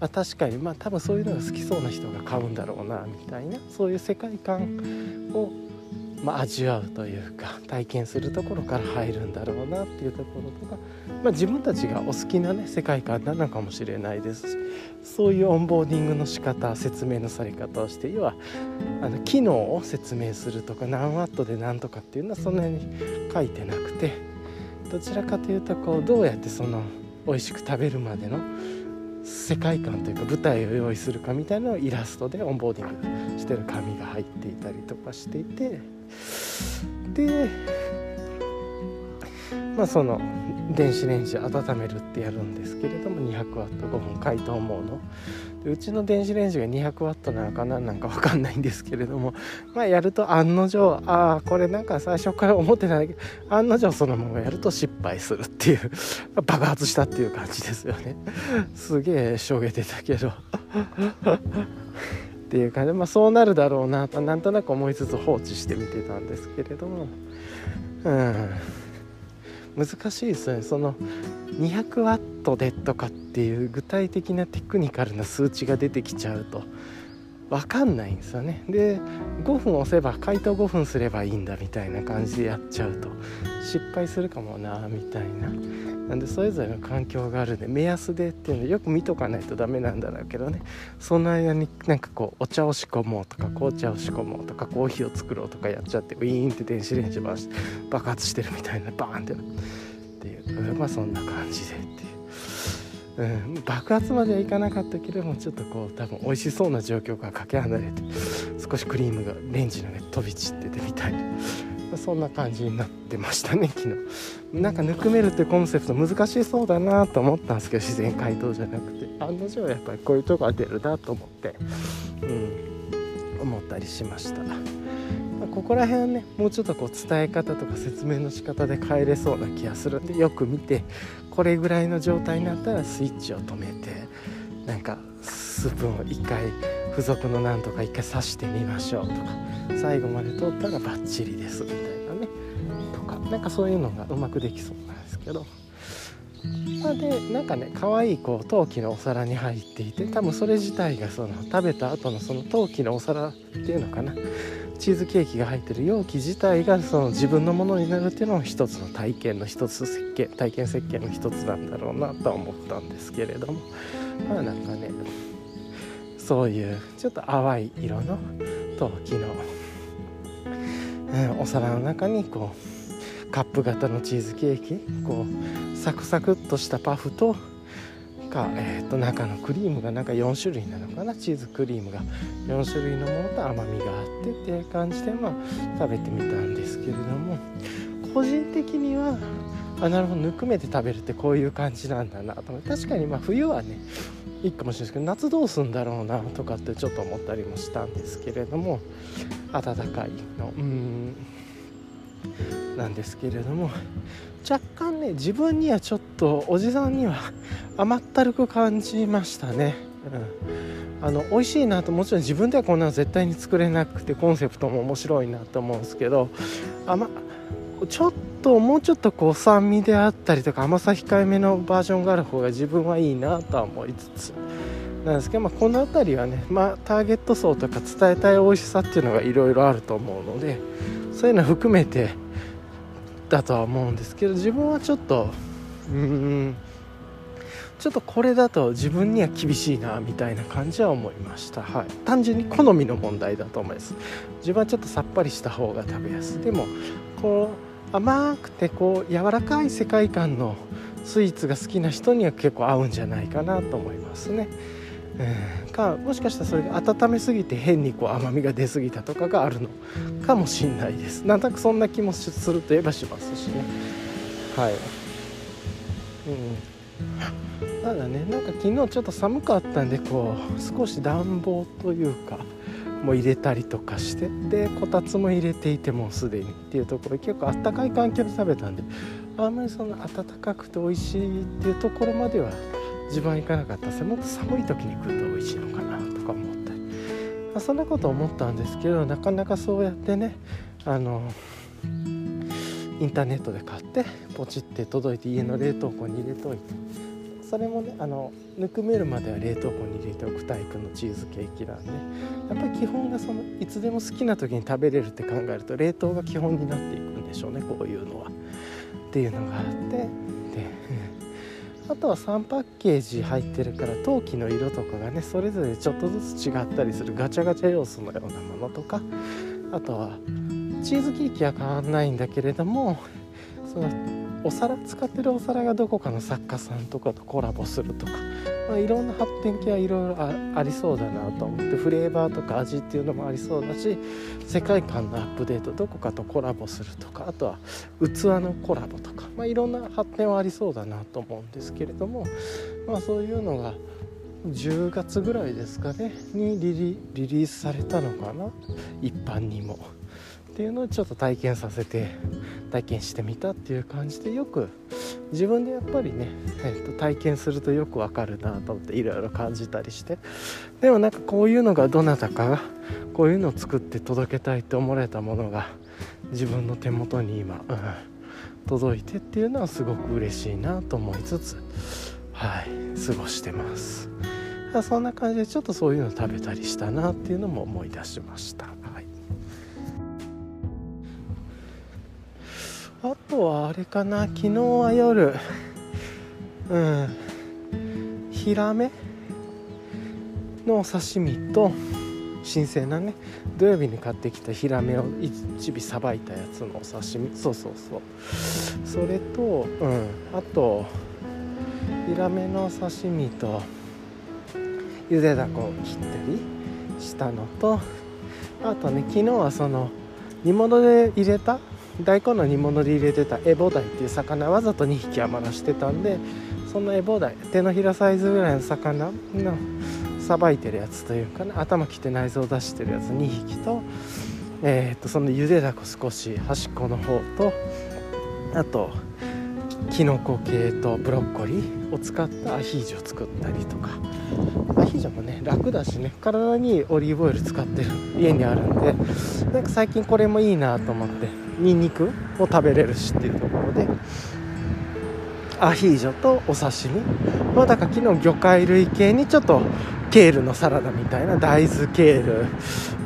あ確かにまあ多分そういうのが好きそうな人が買うんだろうなみたいなそういう世界観をまあ、味わうというか体験するところから入るんだろうなっていうところとか、まあ、自分たちがお好きなね世界観なのかもしれないですしそういうオンボーディングの仕方説明のされ方をして要はあの機能を説明するとか何ワットで何とかっていうのはそんなに書いてなくてどちらかというとこうどうやってその美味しく食べるまでの世界観というか舞台を用意するかみたいなのをイラストでオンボーディングしてる紙が入っていたりとかしていてでまあその電子レンジ温めるってやるんですけれども 200W5 分解凍モード。でうちの電子レンジが 200W なのかななんか分かんないんですけれども まあやると案の定ああこれなんか最初から思ってないけど案の定そのままやると失敗するっていう 爆発したっていう感じですよね。すげえしょげてたけど。っていう感じで、まあ、そうなるだろうなとなんとなく思いつつ放置して見てたんですけれども。うん。難しいですね。その200ワットでとかっていう具体的なテクニカルな数値が出てきちゃうと分かんないんですよね。で5分押せば解凍5分すればいいんだみたいな感じでやっちゃうと失敗するかもなみたいな。なんでそれぞれの環境があるんで目安でっていうのよく見とかないとダメなんだろうけどね。その間になんかこうお茶を仕込もうとか紅茶を仕込もうとかコーヒーを作ろうとかやっちゃってウィーンって電子レンジ回して爆発してるみたいなバーンって。っていう。まあそんな感じでっていう。うん、爆発まではいかなかったけれどもちょっとこう多分美味しそうな状況がかけ離れて少しクリームがレンジのね飛び散っててみたいなそんな感じになってましたね昨日。なんかぬくめるってコンセプト難しそうだなと思ったんですけど自然解凍じゃなくて。案の定やっぱりこういうとこが出るなと思って、うん、思ったりしました。ここら辺はねもうちょっとこう伝え方とか説明の仕方で変えれそうな気がするんでよく見てこれぐらいの状態になったらスイッチを止めてなんかスプーンを1回付属のなんとか1回刺してみましょうとか。最後まで通ったらバッチリですみたいなね。とかなんかそういうのがうまくできそうなんですけど。ま、でなんかね可愛いこう陶器のお皿に入っていて多分それ自体がその食べた後のその陶器のお皿っていうのかな。チーズケーキが入ってる容器自体がその自分のものになるっていうのも一つの体験の一つ設計体験設計の一つなんだろうなとは思ったんですけれども。まあなんかねそういうちょっと淡い色の陶器の、うん、お皿の中にこうカップ型のチーズケーキこうサクサクっとしたパフとか、えー、と中のクリームがなんか4種類なのかなチーズクリームが。4種類のものと甘みがあってっていう感じでまあ食べてみたんですけれども。個人的にはあなるほどぬくめて食べるってこういう感じなんだなと確かにまあ冬はねいいかもしれないですけど夏どうすんだろうなとかってちょっと思ったりもしたんですけれども暖かいの。うん。なんですけれども若干ね自分にはちょっとおじさんには甘ったるく感じましたね、うん、あの美味しいなともちろん自分ではこんなの絶対に作れなくてコンセプトも面白いなと思うんですけど甘ちょっともうちょっとこう酸味であったりとか甘さ控えめのバージョンがある方が自分はいいなとは思いつつ。なんですけど、まあ、この辺りはね、まあ、ターゲット層とか伝えたい美味しさっていうのがいろいろあると思うのでそういうの含めてだとは思うんですけど自分はちょっとうんちょっとこれだと自分には厳しいなみたいな感じは思いました、はい、単純に好みの問題だと思います。自分はちょっとさっぱりした方が食べやすい。でもこう甘くてこう柔らかい世界観のスイーツが好きな人には結構合うんじゃないかなと思いますね。えー、かもしかしたらそれで温めすぎて変にこう甘みが出過ぎたとかがあるのかもしんないです。なんとなくそんな気もするといえばしますしね。はい。うん。ただねなんか昨日ちょっと寒かったんでこう少し暖房というかも入れたりとかしてでこたつも入れていてもうすでにっていうところ結構あったかい環境で食べたんであんまりその暖かくて美味しいっていうところまでは自分は行かなかったですもっと寒い時に来ると美味しいのかなとか思ったり、まあ、そんなこと思ったんですけどなかなかそうやってねあのインターネットで買ってポチって届いて家の冷凍庫に入れといてそれもねあのぬくめるまでは冷凍庫に入れておくタイプのチーズケーキなんでやっぱり基本がそのいつでも好きな時に食べれるって考えると冷凍が基本になっていくんでしょうねこういうのは。っていうのがあってであとは3パッケージ入ってるから陶器の色とかがねそれぞれちょっとずつ違ったりするガチャガチャ要素のようなものとかあとはチーズケーキは変わんないんだけれどもそのお皿使ってるお皿がどこかの作家さんとかとコラボするとか、まあ、いろんな発展系はいろいろありそうだなと思ってフレーバーとか味っていうのもありそうだし世界観のアップデートどこかとコラボするとかあとは器のコラボとかまあ、いろんな発展はありそうだなと思うんですけれども、まあ、そういうのが10月ぐらいですかねにリリースされたのかな一般にも。っていうのをちょっと体験させて体験してみたっていう感じでよく自分でやっぱりね、えー、と体験するとよくわかるなと思っていろいろ感じたりして。でもなんかこういうのがどなたかがこういうのを作って届けたいって思われたものが自分の手元に今、うん、届いてっていうのはすごく嬉しいなと思いつつはい過ごしてます。そんな感じでちょっとそういうの食べたりしたなっていうのも思い出しました。あとはあれかな昨日は夜。うん。ヒラメ？のお刺身と新鮮なね土曜日に買ってきたヒラメを一尾さばいたやつのお刺身。そうそうそう。それとうん。あとヒラメの刺身とゆでだこを切ったりしたのとあとね昨日はその煮物で入れた大根の煮物で入れてたエボダイっていう魚わざと2匹余らしてたんでそのエボダイ手のひらサイズぐらいの魚のさばいてるやつというかな頭切って内臓出してるやつ2匹と,、えー、とそのゆでだこ少し端っこの方とあときのこ系とブロッコリーを使ったアヒージョ作ったりとかアヒージョもね楽だしね体にオリーブオイル使ってる家にある。んでなんか最近これもいいなと思って。ニンニクを食べれるしっていうところでアヒージョとお刺身。まあだから昨日魚介類系にちょっとケールのサラダみたいな大豆ケール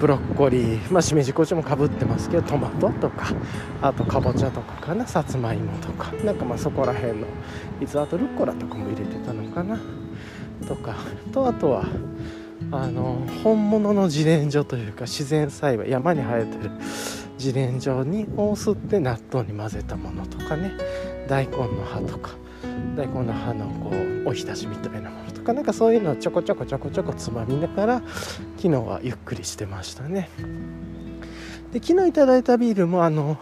ブロッコリーまあしめじこちもかぶってますけどトマトとかあとかぼちゃとかかなさつまいもとか。なんかまあそこら辺のいつあとルッコラとかも入れてたのかな。とか。とあとはあの本物の自然薯というか自然栽培山に生えてる自然薯にを吸って納豆に混ぜたものとかね。大根の葉とか。大根の葉のこうおひたしみたいなものとか。なんかそういうのをちょこちょこちょこちょこつまみながら昨日はゆっくりしてましたね。で昨日いただいたビールもあの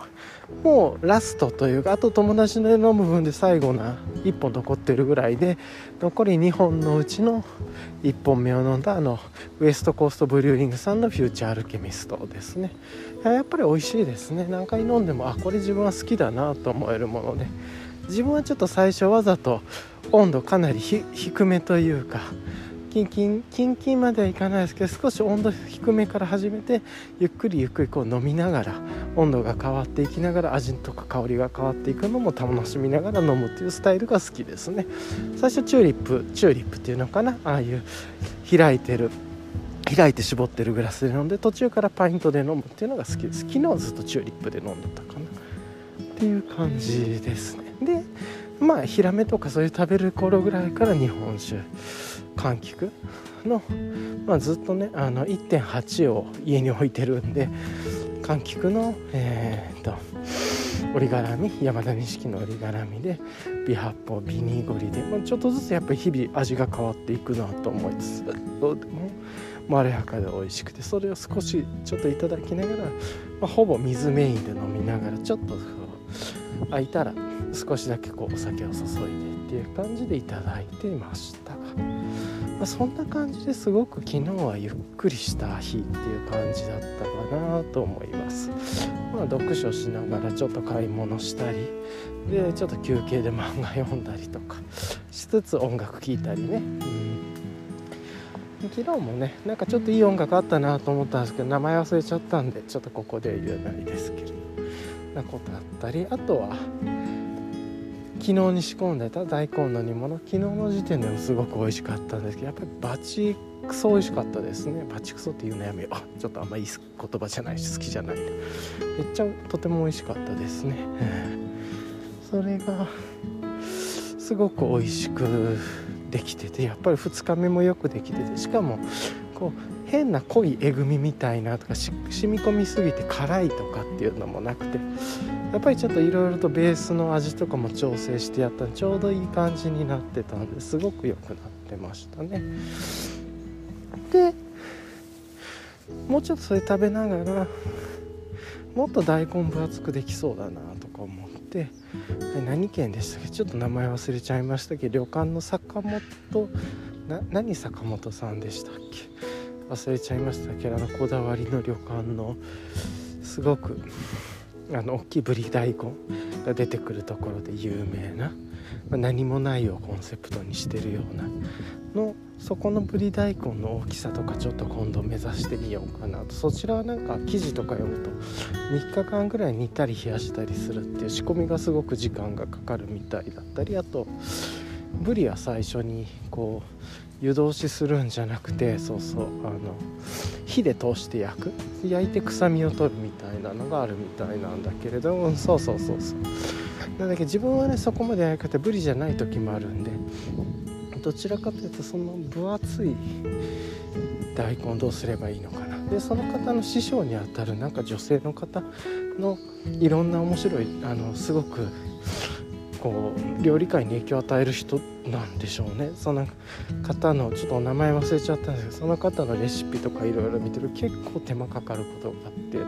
もうラストというかあと友達の飲む分で最後な1本残ってるぐらいで残り2本のうちの1本目を飲んだあのウエストコーストブリューリングさんのフューチャーアルケミストですね。やっぱり美味しいですね。何回飲んでもあこれ自分は好きだなと思えるもので。自分はちょっと最初わざと温度かなり低めというかキンキンキンキンまではいかないですけど少し温度低めから始めてゆっくりゆっくりこう飲みながら温度が変わっていきながら味とか香りが変わっていくのも楽しみながら飲むっていうスタイルが好きですね。最初チューリップチューリップっていうのかな？ああいう開いてる開いて絞ってるグラスで飲んで途中からパイントで飲むっていうのが好きです。昨日ずっとチューリップで飲んでたかな。っていう感じですね。でまあヒラメとかそういう食べる頃ぐらいから日本酒。柑橘の、まあ、ずっとねあの1.8を家に置いてるんで柑橘のえー、っと折り絡み山田錦の折り絡みで微発泡ビニーゴリで、まあ、ちょっとずつやっぱり日々味が変わっていくなと思いつつどうでもまろやかで美味しくてそれを少しちょっといただきながら、まあ、ほぼ水メインで飲みながらちょっと空いたら少しだけこうお酒を注いでっていう感じでいただいていました、まあ、そんな感じですごく昨日はゆっくりした日っていう感じだったかなと思います。まあ、読書しながらちょっと買い物したりでちょっと休憩で漫画読んだりとかしつつ音楽聴いたりね、うん、昨日もねなんかちょっといい音楽あったなと思ったんですけど名前忘れちゃったんでちょっとここで言えないですけどなことあったりあとは昨日に仕込んでた大根の煮物昨日の時点でもすごく美味しかったんですけどやっぱりバチクソ美味しかったですね。バチクソっていうのやめよう。ちょっとあんまいい言葉じゃないし好きじゃない。めっちゃとても美味しかったですね。それがすごく美味しくできててやっぱり2日目もよくできててしかもこう変な濃いえぐみみたいなとか染み込みすぎて辛いとかっていうのもなくてやっぱりちょっといろいろとベースの味とかも調整してやったらちょうどいい感じになってたんですごく良くなってましたね。でもうちょっとそれ食べながらもっと大根分厚くできそうだなとか思って何県でしたっけ？ちょっと名前忘れちゃいましたけど旅館の坂本な何坂本さんでしたっけ？忘れちゃいましたけどあのこだわりの旅館のすごくあの大きいぶり大根が出てくるところで有名な、まあ、何もないをコンセプトにしてるようなのそこのぶり大根の大きさとかちょっと今度目指してみようかなと。そちらはなんか記事とか読むと3日間ぐらい煮たり冷やしたりするっていう仕込みがすごく時間がかかるみたいだったりあとブリは最初にこう湯通しするんじゃなくてそうそうあの火で通して焼く。焼いて臭みを取るみたいなのがあるみたいなんだけれどもそうそうそうそう。なんだけど自分はねそこまで焼くてブリじゃない時もあるんでどちらかというとその分厚い大根どうすればいいのかな。でその方の師匠にあたるなんか女性の方のいろんな面白いあのすごくこう料理界に影響を与える人なんでしょうね。その方のちょっとお名前忘れちゃったんですけどその方のレシピとかいろいろ見てる結構手間かかることがあって。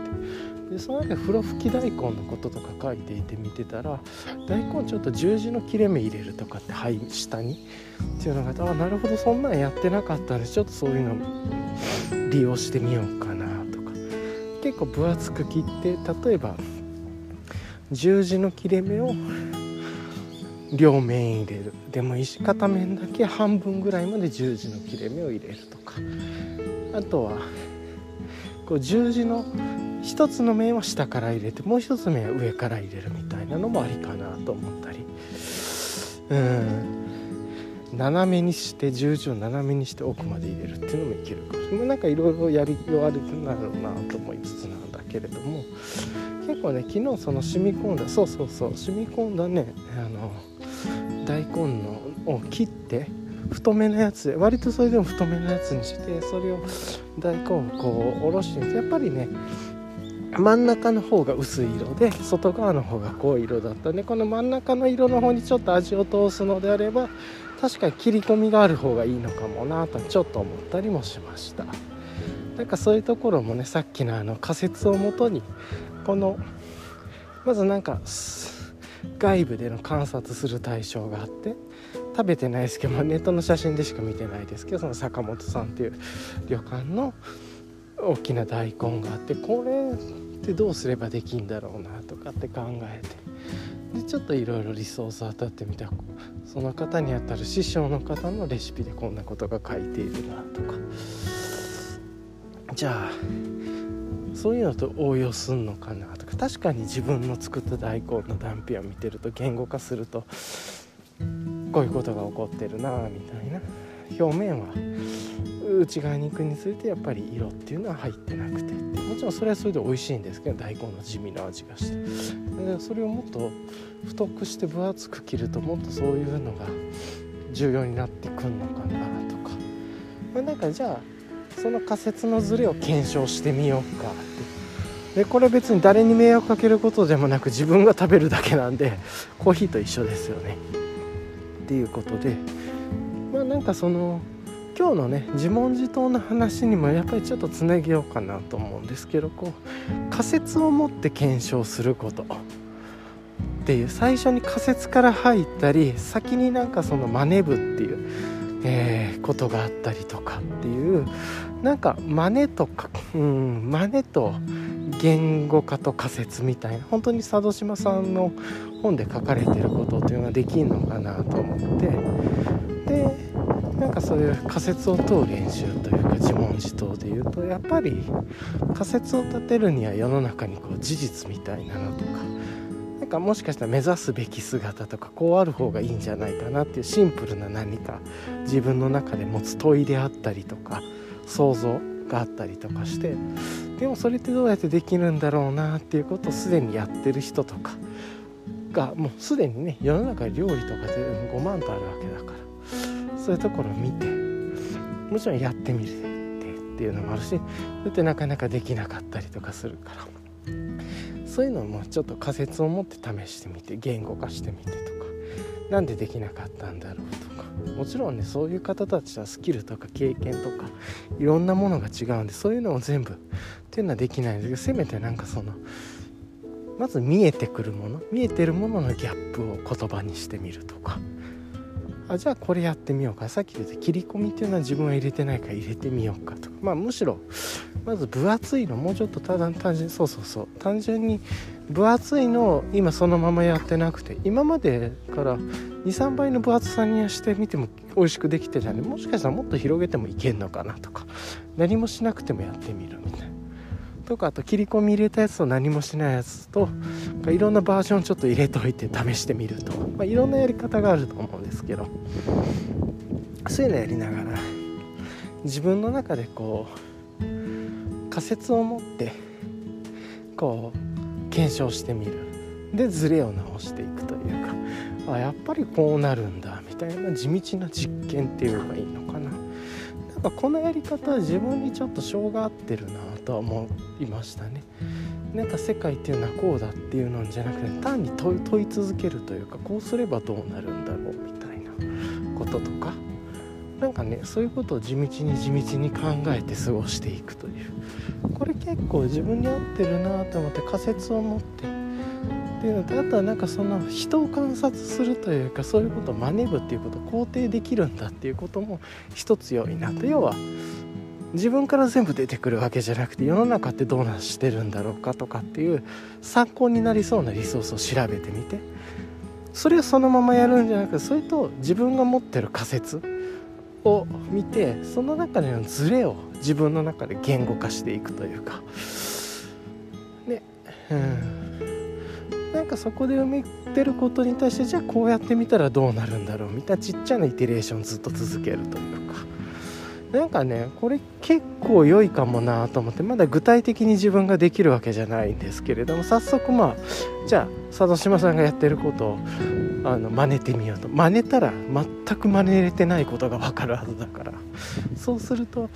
でその中で風呂吹き大根のこととか書いていて見てたら大根ちょっと十字の切れ目入れるとかってはい下に。っていうのがあなるほどそんなんやってなかったんでちょっとそういうの利用してみようかなとか。結構分厚く切って例えば十字の切れ目を両面入れる。でも石片面だけ半分ぐらいまで十字の切れ目を入れるとか。あとはこう十字の一つの面は下から入れてもう一つ面は上から入れるみたいなのもありかなと思ったり。うん。斜めにして十字を斜めにして奥まで入れるっていうのもいけるか。もしれなんかいろいろやりようあるんだろうなと思いつつなんだけれども。結構ね昨日その染み込んだそうそうそう染み込んだねあの大根のを切って太めのやつ割とそれでも太めのやつにしてそれを大根をこうおろしてやっぱりね真ん中の方が薄い色で外側の方が濃い色だったんでこの真ん中の色の方にちょっと味を通すのであれば確かに切り込みがある方がいいのかもなとちょっと思ったりもしました。なんかそういうところもねさっきのあの仮説をもとにこのまずなんか外部での観察する対象があって食べてないですけど、ま、ネットの写真でしか見てないですけどその坂本さんっていう旅館の大きな大根があってこれってどうすればできんだろうなとかって考えてでちょっといろいろリソース当たってみた。その方にあたる師匠の方のレシピでこんなことが書いているなとか。じゃあそういうのと応用すんのかなとか。確かに自分の作った大根の断片を見てると言語化するとこういうことが起こってるなみたいな。表面は内側に行くにつれてやっぱり色っていうのは入ってなくて。もちろんそれはそれで美味しいんですけど大根の地味な味がして。でそれをもっと太くして分厚く切るともっとそういうのが重要になってくんのかなとか、まあ、なんかじゃあその仮説のズレを検証してみようかって。でこれ別に誰に迷惑かけることでもなく自分が食べるだけなんでコーヒーと一緒ですよね。っていうことで。まあなんかその今日のね自問自答の話にもやっぱりちょっとつなげようかなと思うんですけどこう仮説を持って検証すること。っていう最初に仮説から入ったり先になんかその真似部っていう、えー、ことがあったりとかっていうなんか真似とか、うん、真似と言語化と仮説みたいな本当に佐渡島さんの本で書かれてることっていうのができるのかなと思ってでなんかそういう仮説を問う練習というか自問自答で言うとやっぱり仮説を立てるには世の中にこう事実みたいなのとかなんかもしかしたら目指すべき姿とかこうある方がいいんじゃないかなっていうシンプルな何か自分の中で持つ問いであったりとか想像があったりとかしてでもそれってどうやってできるんだろうなっていうことをすでにやってる人とかがもうすでにね世の中料理とかで5万とあるわけだからそういうところを見てもちろんやってみるってっていうのもあるしそうやってなかなかできなかったりとかするからそういうのもちょっと仮説を持って試してみて言語化してみてとか何でできなかったんだろうと。かもちろんねそういう方たちはスキルとか経験とかいろんなものが違うんでそういうのを全部っていうのはできないんだけどせめてなんかそのまず見えてくるもの見えてるもののギャップを言葉にしてみるとか。あじゃあこれやってみようか。さっき言った切り込みっていうのは自分は入れてないから入れてみようかとか。まあむしろまず分厚いのもうちょっとただ単純そうそうそう単純に分厚いのを今そのままやってなくて今までから23倍の分厚さにしてみても美味しくできてたんでもしかしたらもっと広げてもいけんのかなとか何もしなくてもやってみるみたいな。とかあと切り込み入れたやつと何もしないやつといろんなバージョンちょっと入れといて試してみると、まあ、いろんなやり方があると思うんですけどそういうのやりながら自分の中でこう仮説を持ってこう検証してみる。でズレを直していくというかあやっぱりこうなるんだみたいな地道な実験っていうのがいいのかな。なんかこのやり方は自分にちょっと性が合ってるなとは思いましたね。なんか世界っていうのはこうだっていうのじゃなくて単に問い続けるというかこうすればどうなるんだろうみたいなこととか。なんかねそういうことを地道に地道に考えて過ごしていくという。これ結構自分に合ってるなと思って仮説を持って。っていうのとあとはなんかその人を観察するというかそういうことを真似るっていうことを肯定できるんだっていうことも一つ良いなと要は自分から全部出てくるわけじゃなくて世の中ってどうなしてるんだろうかとかっていう参考になりそうなリソースを調べてみて。それをそのままやるんじゃなくてそれと自分が持ってる仮説を見てその中でのズレを自分の中で言語化していくというか。ね。うん。なんかそこで埋めてることに対してじゃあこうやってみたらどうなるんだろうみたいなちっちゃなイテレーションずっと続けるというか。なんかねこれ結構良いかもなと思ってまだ具体的に自分ができるわけじゃないんですけれども早速まあじゃあ佐渡島さんがやってることをあの真似てみようと。真似たら全く真似れてないことが分かるはずだから。そうすると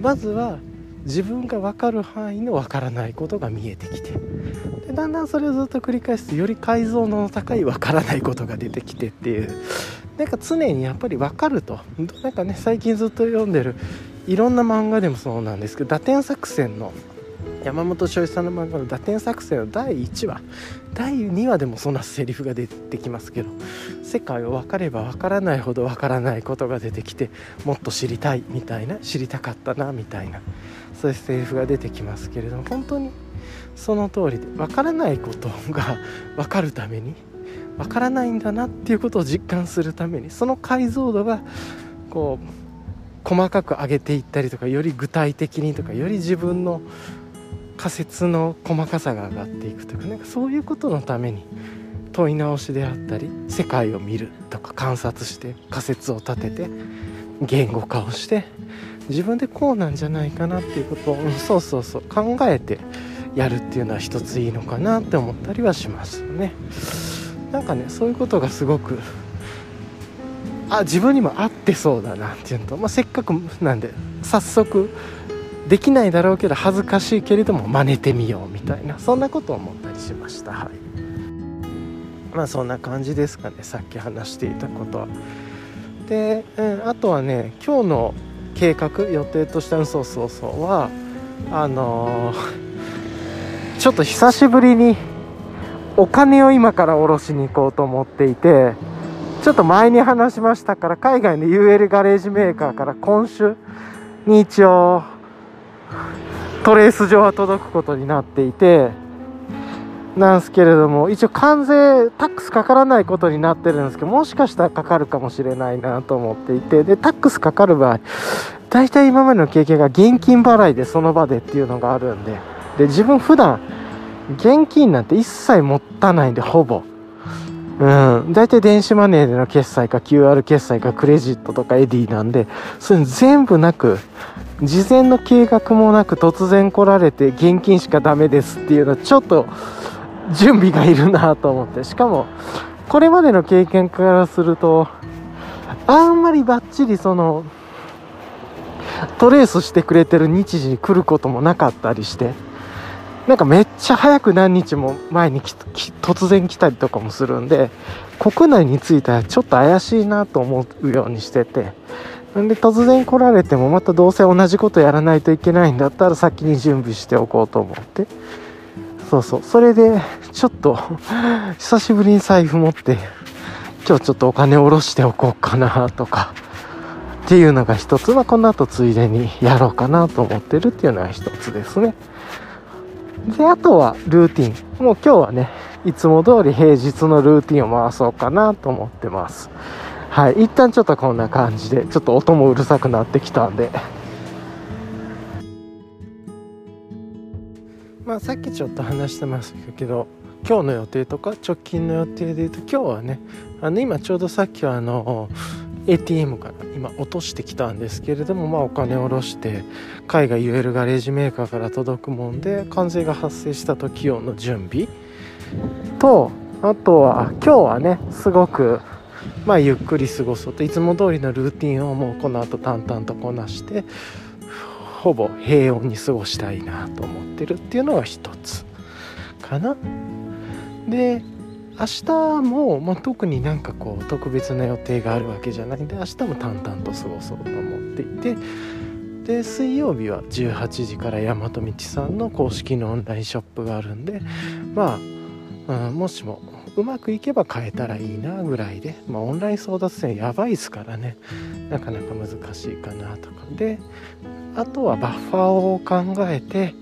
まずは自分が分かる範囲の分からないことが見えてきて。でだんだんそれをずっと繰り返すとより解像度の高い分からないことが出てきてっていう。なんか常にやっぱり分かると。なんかね最近ずっと読んでるいろんな漫画でもそうなんですけど打点作戦の山本翔一さんの漫画の打点作戦の第1話第2話でもそんなセリフが出てきますけど世界を分かれば分からないほど分からないことが出てきてもっと知りたいみたいな知りたかったなみたいなそういうセリフが出てきますけれども本当にその通りで分からないことが分かるためにわからないんだなっていうことを実感するためにその解像度がこう細かく上げていったりとかより具体的にとかより自分の仮説の細かさが上がっていくとかなんかそういうことのために問い直しであったり世界を見るとか観察して仮説を立てて言語化をして自分でこうなんじゃないかなっていうことを、うん、そうそうそう考えてやるっていうのは一ついいのかなって思ったりはしますよね。なんかねそういうことがすごくあ自分にも合ってそうだなっていうのと、まあ、せっかくなんで早速できないだろうけど恥ずかしいけれども真似てみようみたいなそんなことを思ったりしました。はい。まあそんな感じですかね。さっき話していたことは。で、うん、あとはね今日の計画予定としたそうそうそうはあのー、ちょっと久しぶりにお金を今から下ろしに行こうと思っていてちょっと前に話しましたから海外の UL ガレージメーカーから今週に一応トレース上は届くことになっていてなんですけれども一応関税タックスかからないことになってるんですけどもしかしたらかかるかもしれないなと思っていてでタックスかかる場合大体今までの経験が現金払いでその場でっていうのがあるんでで自分普段現金なんて一切持たないんで、ほぼ。うん。大体電子マネーでの決済か QR 決済かクレジットとかエディなんで、それ全部なく、事前の計画もなく突然来られて現金しかダメですっていうのはちょっと準備がいるなと思って。しかも、これまでの経験からすると、あんまりバッチリその、トレースしてくれてる日時に来ることもなかったりして、なんかめっちゃ早く何日も前に突然来たりとかもするんで国内に着いたらちょっと怪しいなと思うようにしててんで突然来られてもまたどうせ同じことやらないといけないんだったら先に準備しておこうと思って。そうそう。それでちょっと久しぶりに財布持って今日ちょっとお金下ろしておこうかなとかっていうのが一つ。はこの後ついでにやろうかなと思ってるっていうのが一つですね。であとはルーティン。もう今日はねいつも通り平日のルーティンを回そうかなと思ってます。はい一旦ちょっとこんな感じでちょっと音もうるさくなってきたんで。まあさっきちょっと話してますけど今日の予定とか直近の予定で言うと今日はねあの今ちょうどさっきはあの ATM から今落としてきたんですけれどもまあお金を下ろして海外 UL ガレージメーカーから届くもんで関税が発生した時用の準備。とあとは今日はねすごくまあゆっくり過ごそうと。いつも通りのルーティンをもうこの後淡々とこなしてほぼ平穏に過ごしたいなと思ってるっていうのが一つかな。で明日も、まあ、特になんかこう特別な予定があるわけじゃない。んで明日も淡々と過ごそうと思っていて。で水曜日は18時から大和道さんの公式のオンラインショップがあるんでまあ、うん、もしもうまくいけば買えたらいいなぐらいで、まあ、オンライン争奪戦やばいですからね。なかなか難しいかなとか。であとはバッファーを考えて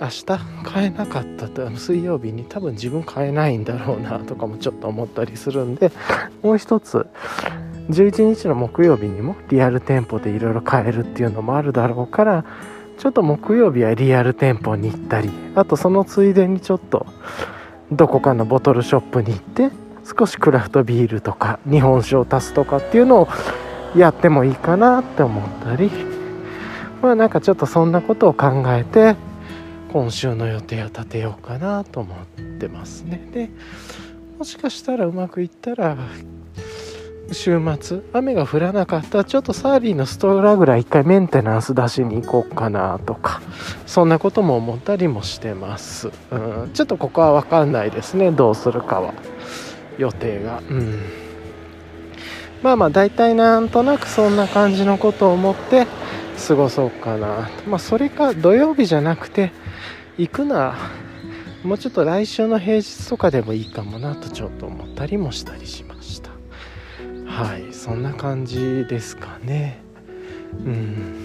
明日買えなかったと水曜日に多分自分買えないんだろうなとかもちょっと思ったりするんでもう一つ11日の木曜日にもリアル店舗でいろいろ買えるっていうのもあるだろうからちょっと木曜日はリアル店舗に行ったりあとそのついでにちょっとどこかのボトルショップに行って少しクラフトビールとか日本酒を足すとかっていうのをやってもいいかなって思ったり。まあなんかちょっとそんなことを考えて今週の予定を立てようかなと思ってますね。でもしかしたらうまくいったら週末雨が降らなかったらちょっとサーリーのストーラぐらい一回メンテナンス出しに行こうかなとかそんなことも思ったりもしてます、うん、ちょっとここは分かんないですね。どうするかは。予定が。うん。まあまあ大体なんとなくそんな感じのことを思って過ごそうかなまあそれか土曜日じゃなくて行くなもうちょっと来週の平日とかでもいいかもなとちょっと思ったりもしたりしました。はいそんな感じですかね。うん。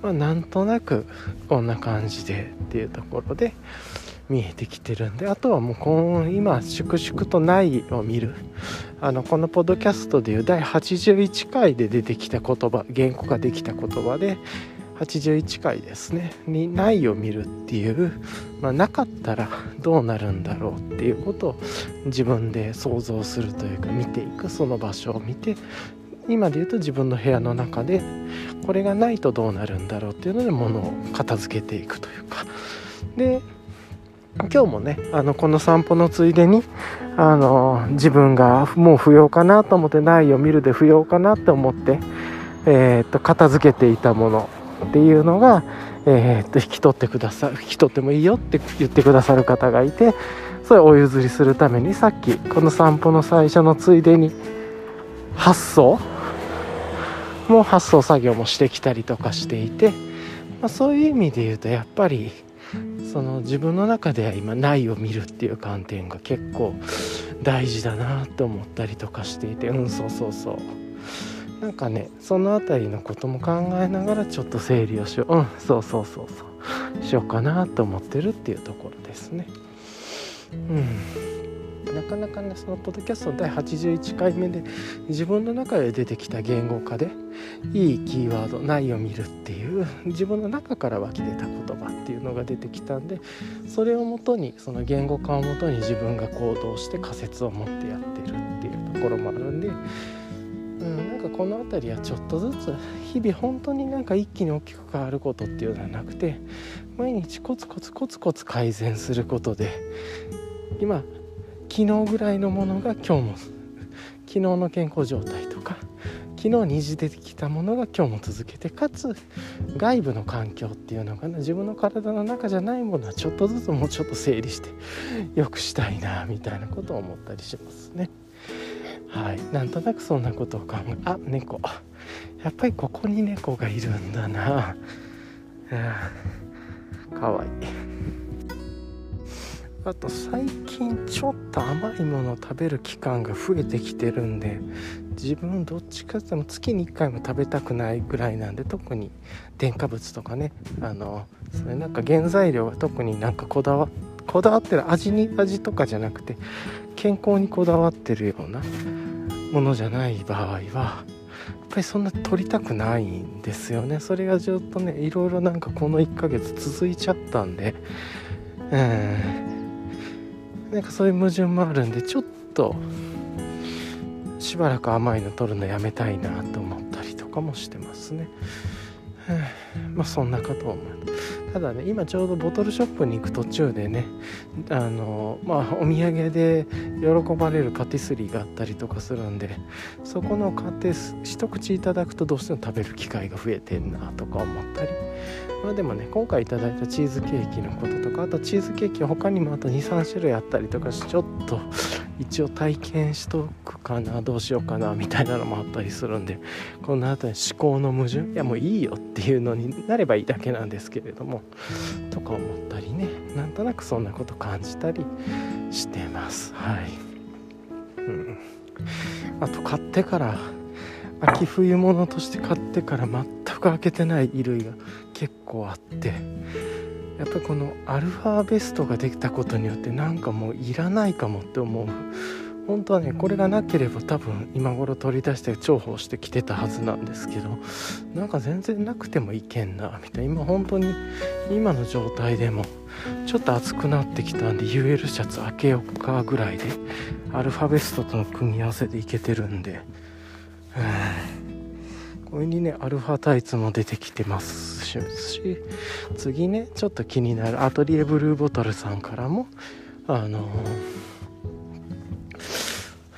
まあなんとなくこんな感じでっていうところで見えてきてるんであとはもうこの今粛々とないを見る。あのこのポッドキャストでいう第81回で出てきた言葉言語ができた言葉で81回ですねにないを見るっていう、まあ、なかったらどうなるんだろうっていうことを自分で想像するというか見ていくその場所を見て今で言うと自分の部屋の中でこれがないとどうなるんだろうっていうので物を片付けていくというか。で今日もねあのこの散歩のついでにあの自分がもう不要かなと思ってないを見るで不要かなって思って、えー、っと片付けていたものっていうのが、えー、っと引き取ってくださる引き取ってもいいよって言ってくださる方がいてそれをお譲りするためにさっきこの散歩の最初のついでに発送も発送作業もしてきたりとかしていて、まあ、そういう意味で言うとやっぱりその自分の中では今ないを見るっていう観点が結構大事だなと思ったりとかしていてうんそうそうそう。なんかねその辺りのことも考えながらちょっと整理をしよう。うんそうそうそうそう。しようかなと思ってるっていうところですね。うん。なかなかねそのポッドキャストの第81回目で自分の中で出てきた言語化でいいキーワードないを見るっていう自分の中から湧き出た言葉っていうのが出てきたんでそれをもとにその言語化をもとに自分が行動して仮説を持ってやってるっていうところもあるんでうん、なんかこの辺りはちょっとずつ日々本当になんか一気に大きく変わることっていうのはなくて毎日コツコツコツコツ改善することで今昨日ぐらいのものが今日も昨日の健康状態とか昨日にじてきたものが今日も続けてかつ外部の環境っていうのが、ね、自分の体の中じゃないものはちょっとずつもうちょっと整理して良くしたいなみたいなことを思ったりしますね。はい。なんとなくそんなことを考えあ猫。やっぱりここに猫がいるんだな。かわいい。あと最近ちょっと甘いものを食べる期間が増えてきてるんで自分どっちかっていうと月に1回も食べたくないぐらいなんで特に添加物とかね。あのそれなんか原材料が特になんかこだわこだわってる味に味とかじゃなくて健康にこだわってるようなものじゃない場合はやっぱりそんな取りたくないんですよね。それがずっとねいろいろなんかこの1ヶ月続いちゃったんで。うんなんかそういう矛盾もあるんでちょっとしばらく甘いの取るのやめたいなと思ったりとかもしてますね。まあそんなかと思うただね今ちょうどボトルショップに行く途中でねあのまあお土産で喜ばれるパティスリーがあったりとかするんでそこの買って一口いただくとどうしても食べる機会が増えてんなとか思ったりまあでもね今回いただいたチーズケーキのこととかあとチーズケーキ他にもあと23種類あったりとかしちょっと一応体験しとくかなどうしようかなみたいなのもあったりするんでこの後に思考の矛盾いやもういいよっていうのになればいいだけなんですけれどもとか思ったりねなんとなくそんなこと感じたりしてます。はい、うん、あと買ってから秋冬物として買ってから全く開けてない衣類が結構あってやっぱこのアルファベストができたことによってなんかもういらないかもって思う。本当はねこれがなければ多分今頃取り出して重宝してきてたはずなんですけどなんか全然なくてもいけんなみたいな。今本当に今の状態でもちょっと暑くなってきたんで UL シャツ開けようかぐらいでアルファベストとの組み合わせでいけてるんでこれにねアルファタイツも出てきてますし次ねちょっと気になるアトリエブルーボトルさんからもあの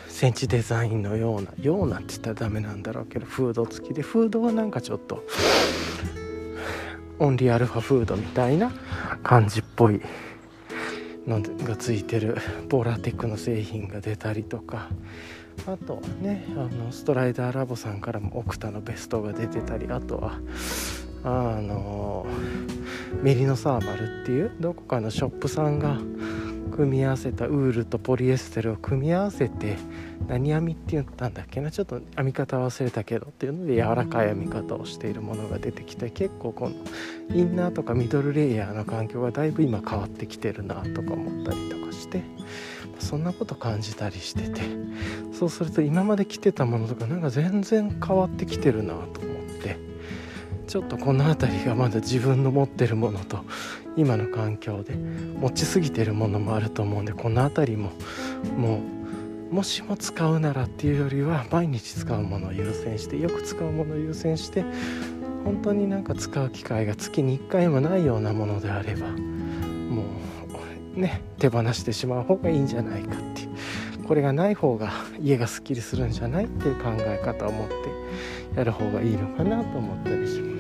センチデザインのようなようなって言ったらダメなんだろうけどフード付きでフードはなんかちょっとオンリーアルファフードみたいな感じっぽいのがついてるポーラテックの製品が出たりとかあとはねあのストライダーラボさんからもオクタのベストが出てたりあとはあのメリノサーマルっていうどこかのショップさんが組み合わせたウールとポリエステルを組み合わせて何編みって言ったんだっけな？ちょっと編み方忘れたけどっていうので柔らかい編み方をしているものが出てきて結構このインナーとかミドルレイヤーの環境がだいぶ今変わってきてるなとか思ったりとかしてそんなこと感じたりしててそうすると今まで着てたものとかなんか全然変わってきてるなと思ってちょっとこの辺りがまだ自分の持ってるものと今の環境で持ちすぎてるものもあると思うんでこの辺りももうもしも使うならっていうよりは毎日使うものを優先してよく使うものを優先して本当になんか使う機会が月に1回もないようなものであればもうね手放してしまう方がいいんじゃないかっていうこれがない方が家がすっきりするんじゃないっていう考え方を持ってやる方がいいのかなと思ったりします。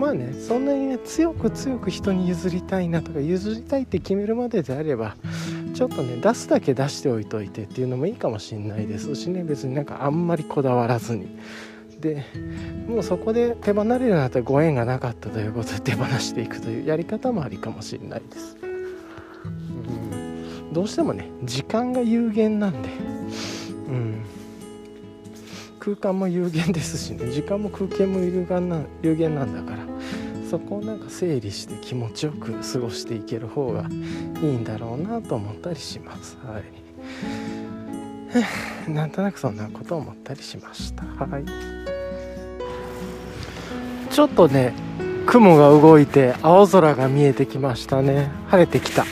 まあねそんなにね強く強く人に譲りたいなとか譲りたいって決めるまでであればちょっとね出すだけ出しておいといてっていうのもいいかもしんないですしね別になんかあんまりこだわらずにでもうそこで手離れるようになったらご縁がなかったということで手放していくというやり方もありかもしれないです、うん、どうしてもね時間が有限なんで。うん。空間も有限ですしね。時間も空間も有限な有限なんだから。そこをなんか整理して気持ちよく過ごしていける方がいいんだろうなと思ったりします。はい。なんとなくそんなことを思ったりしました。はい。ちょっとね雲が動いて青空が見えてきましたね。晴れてきた。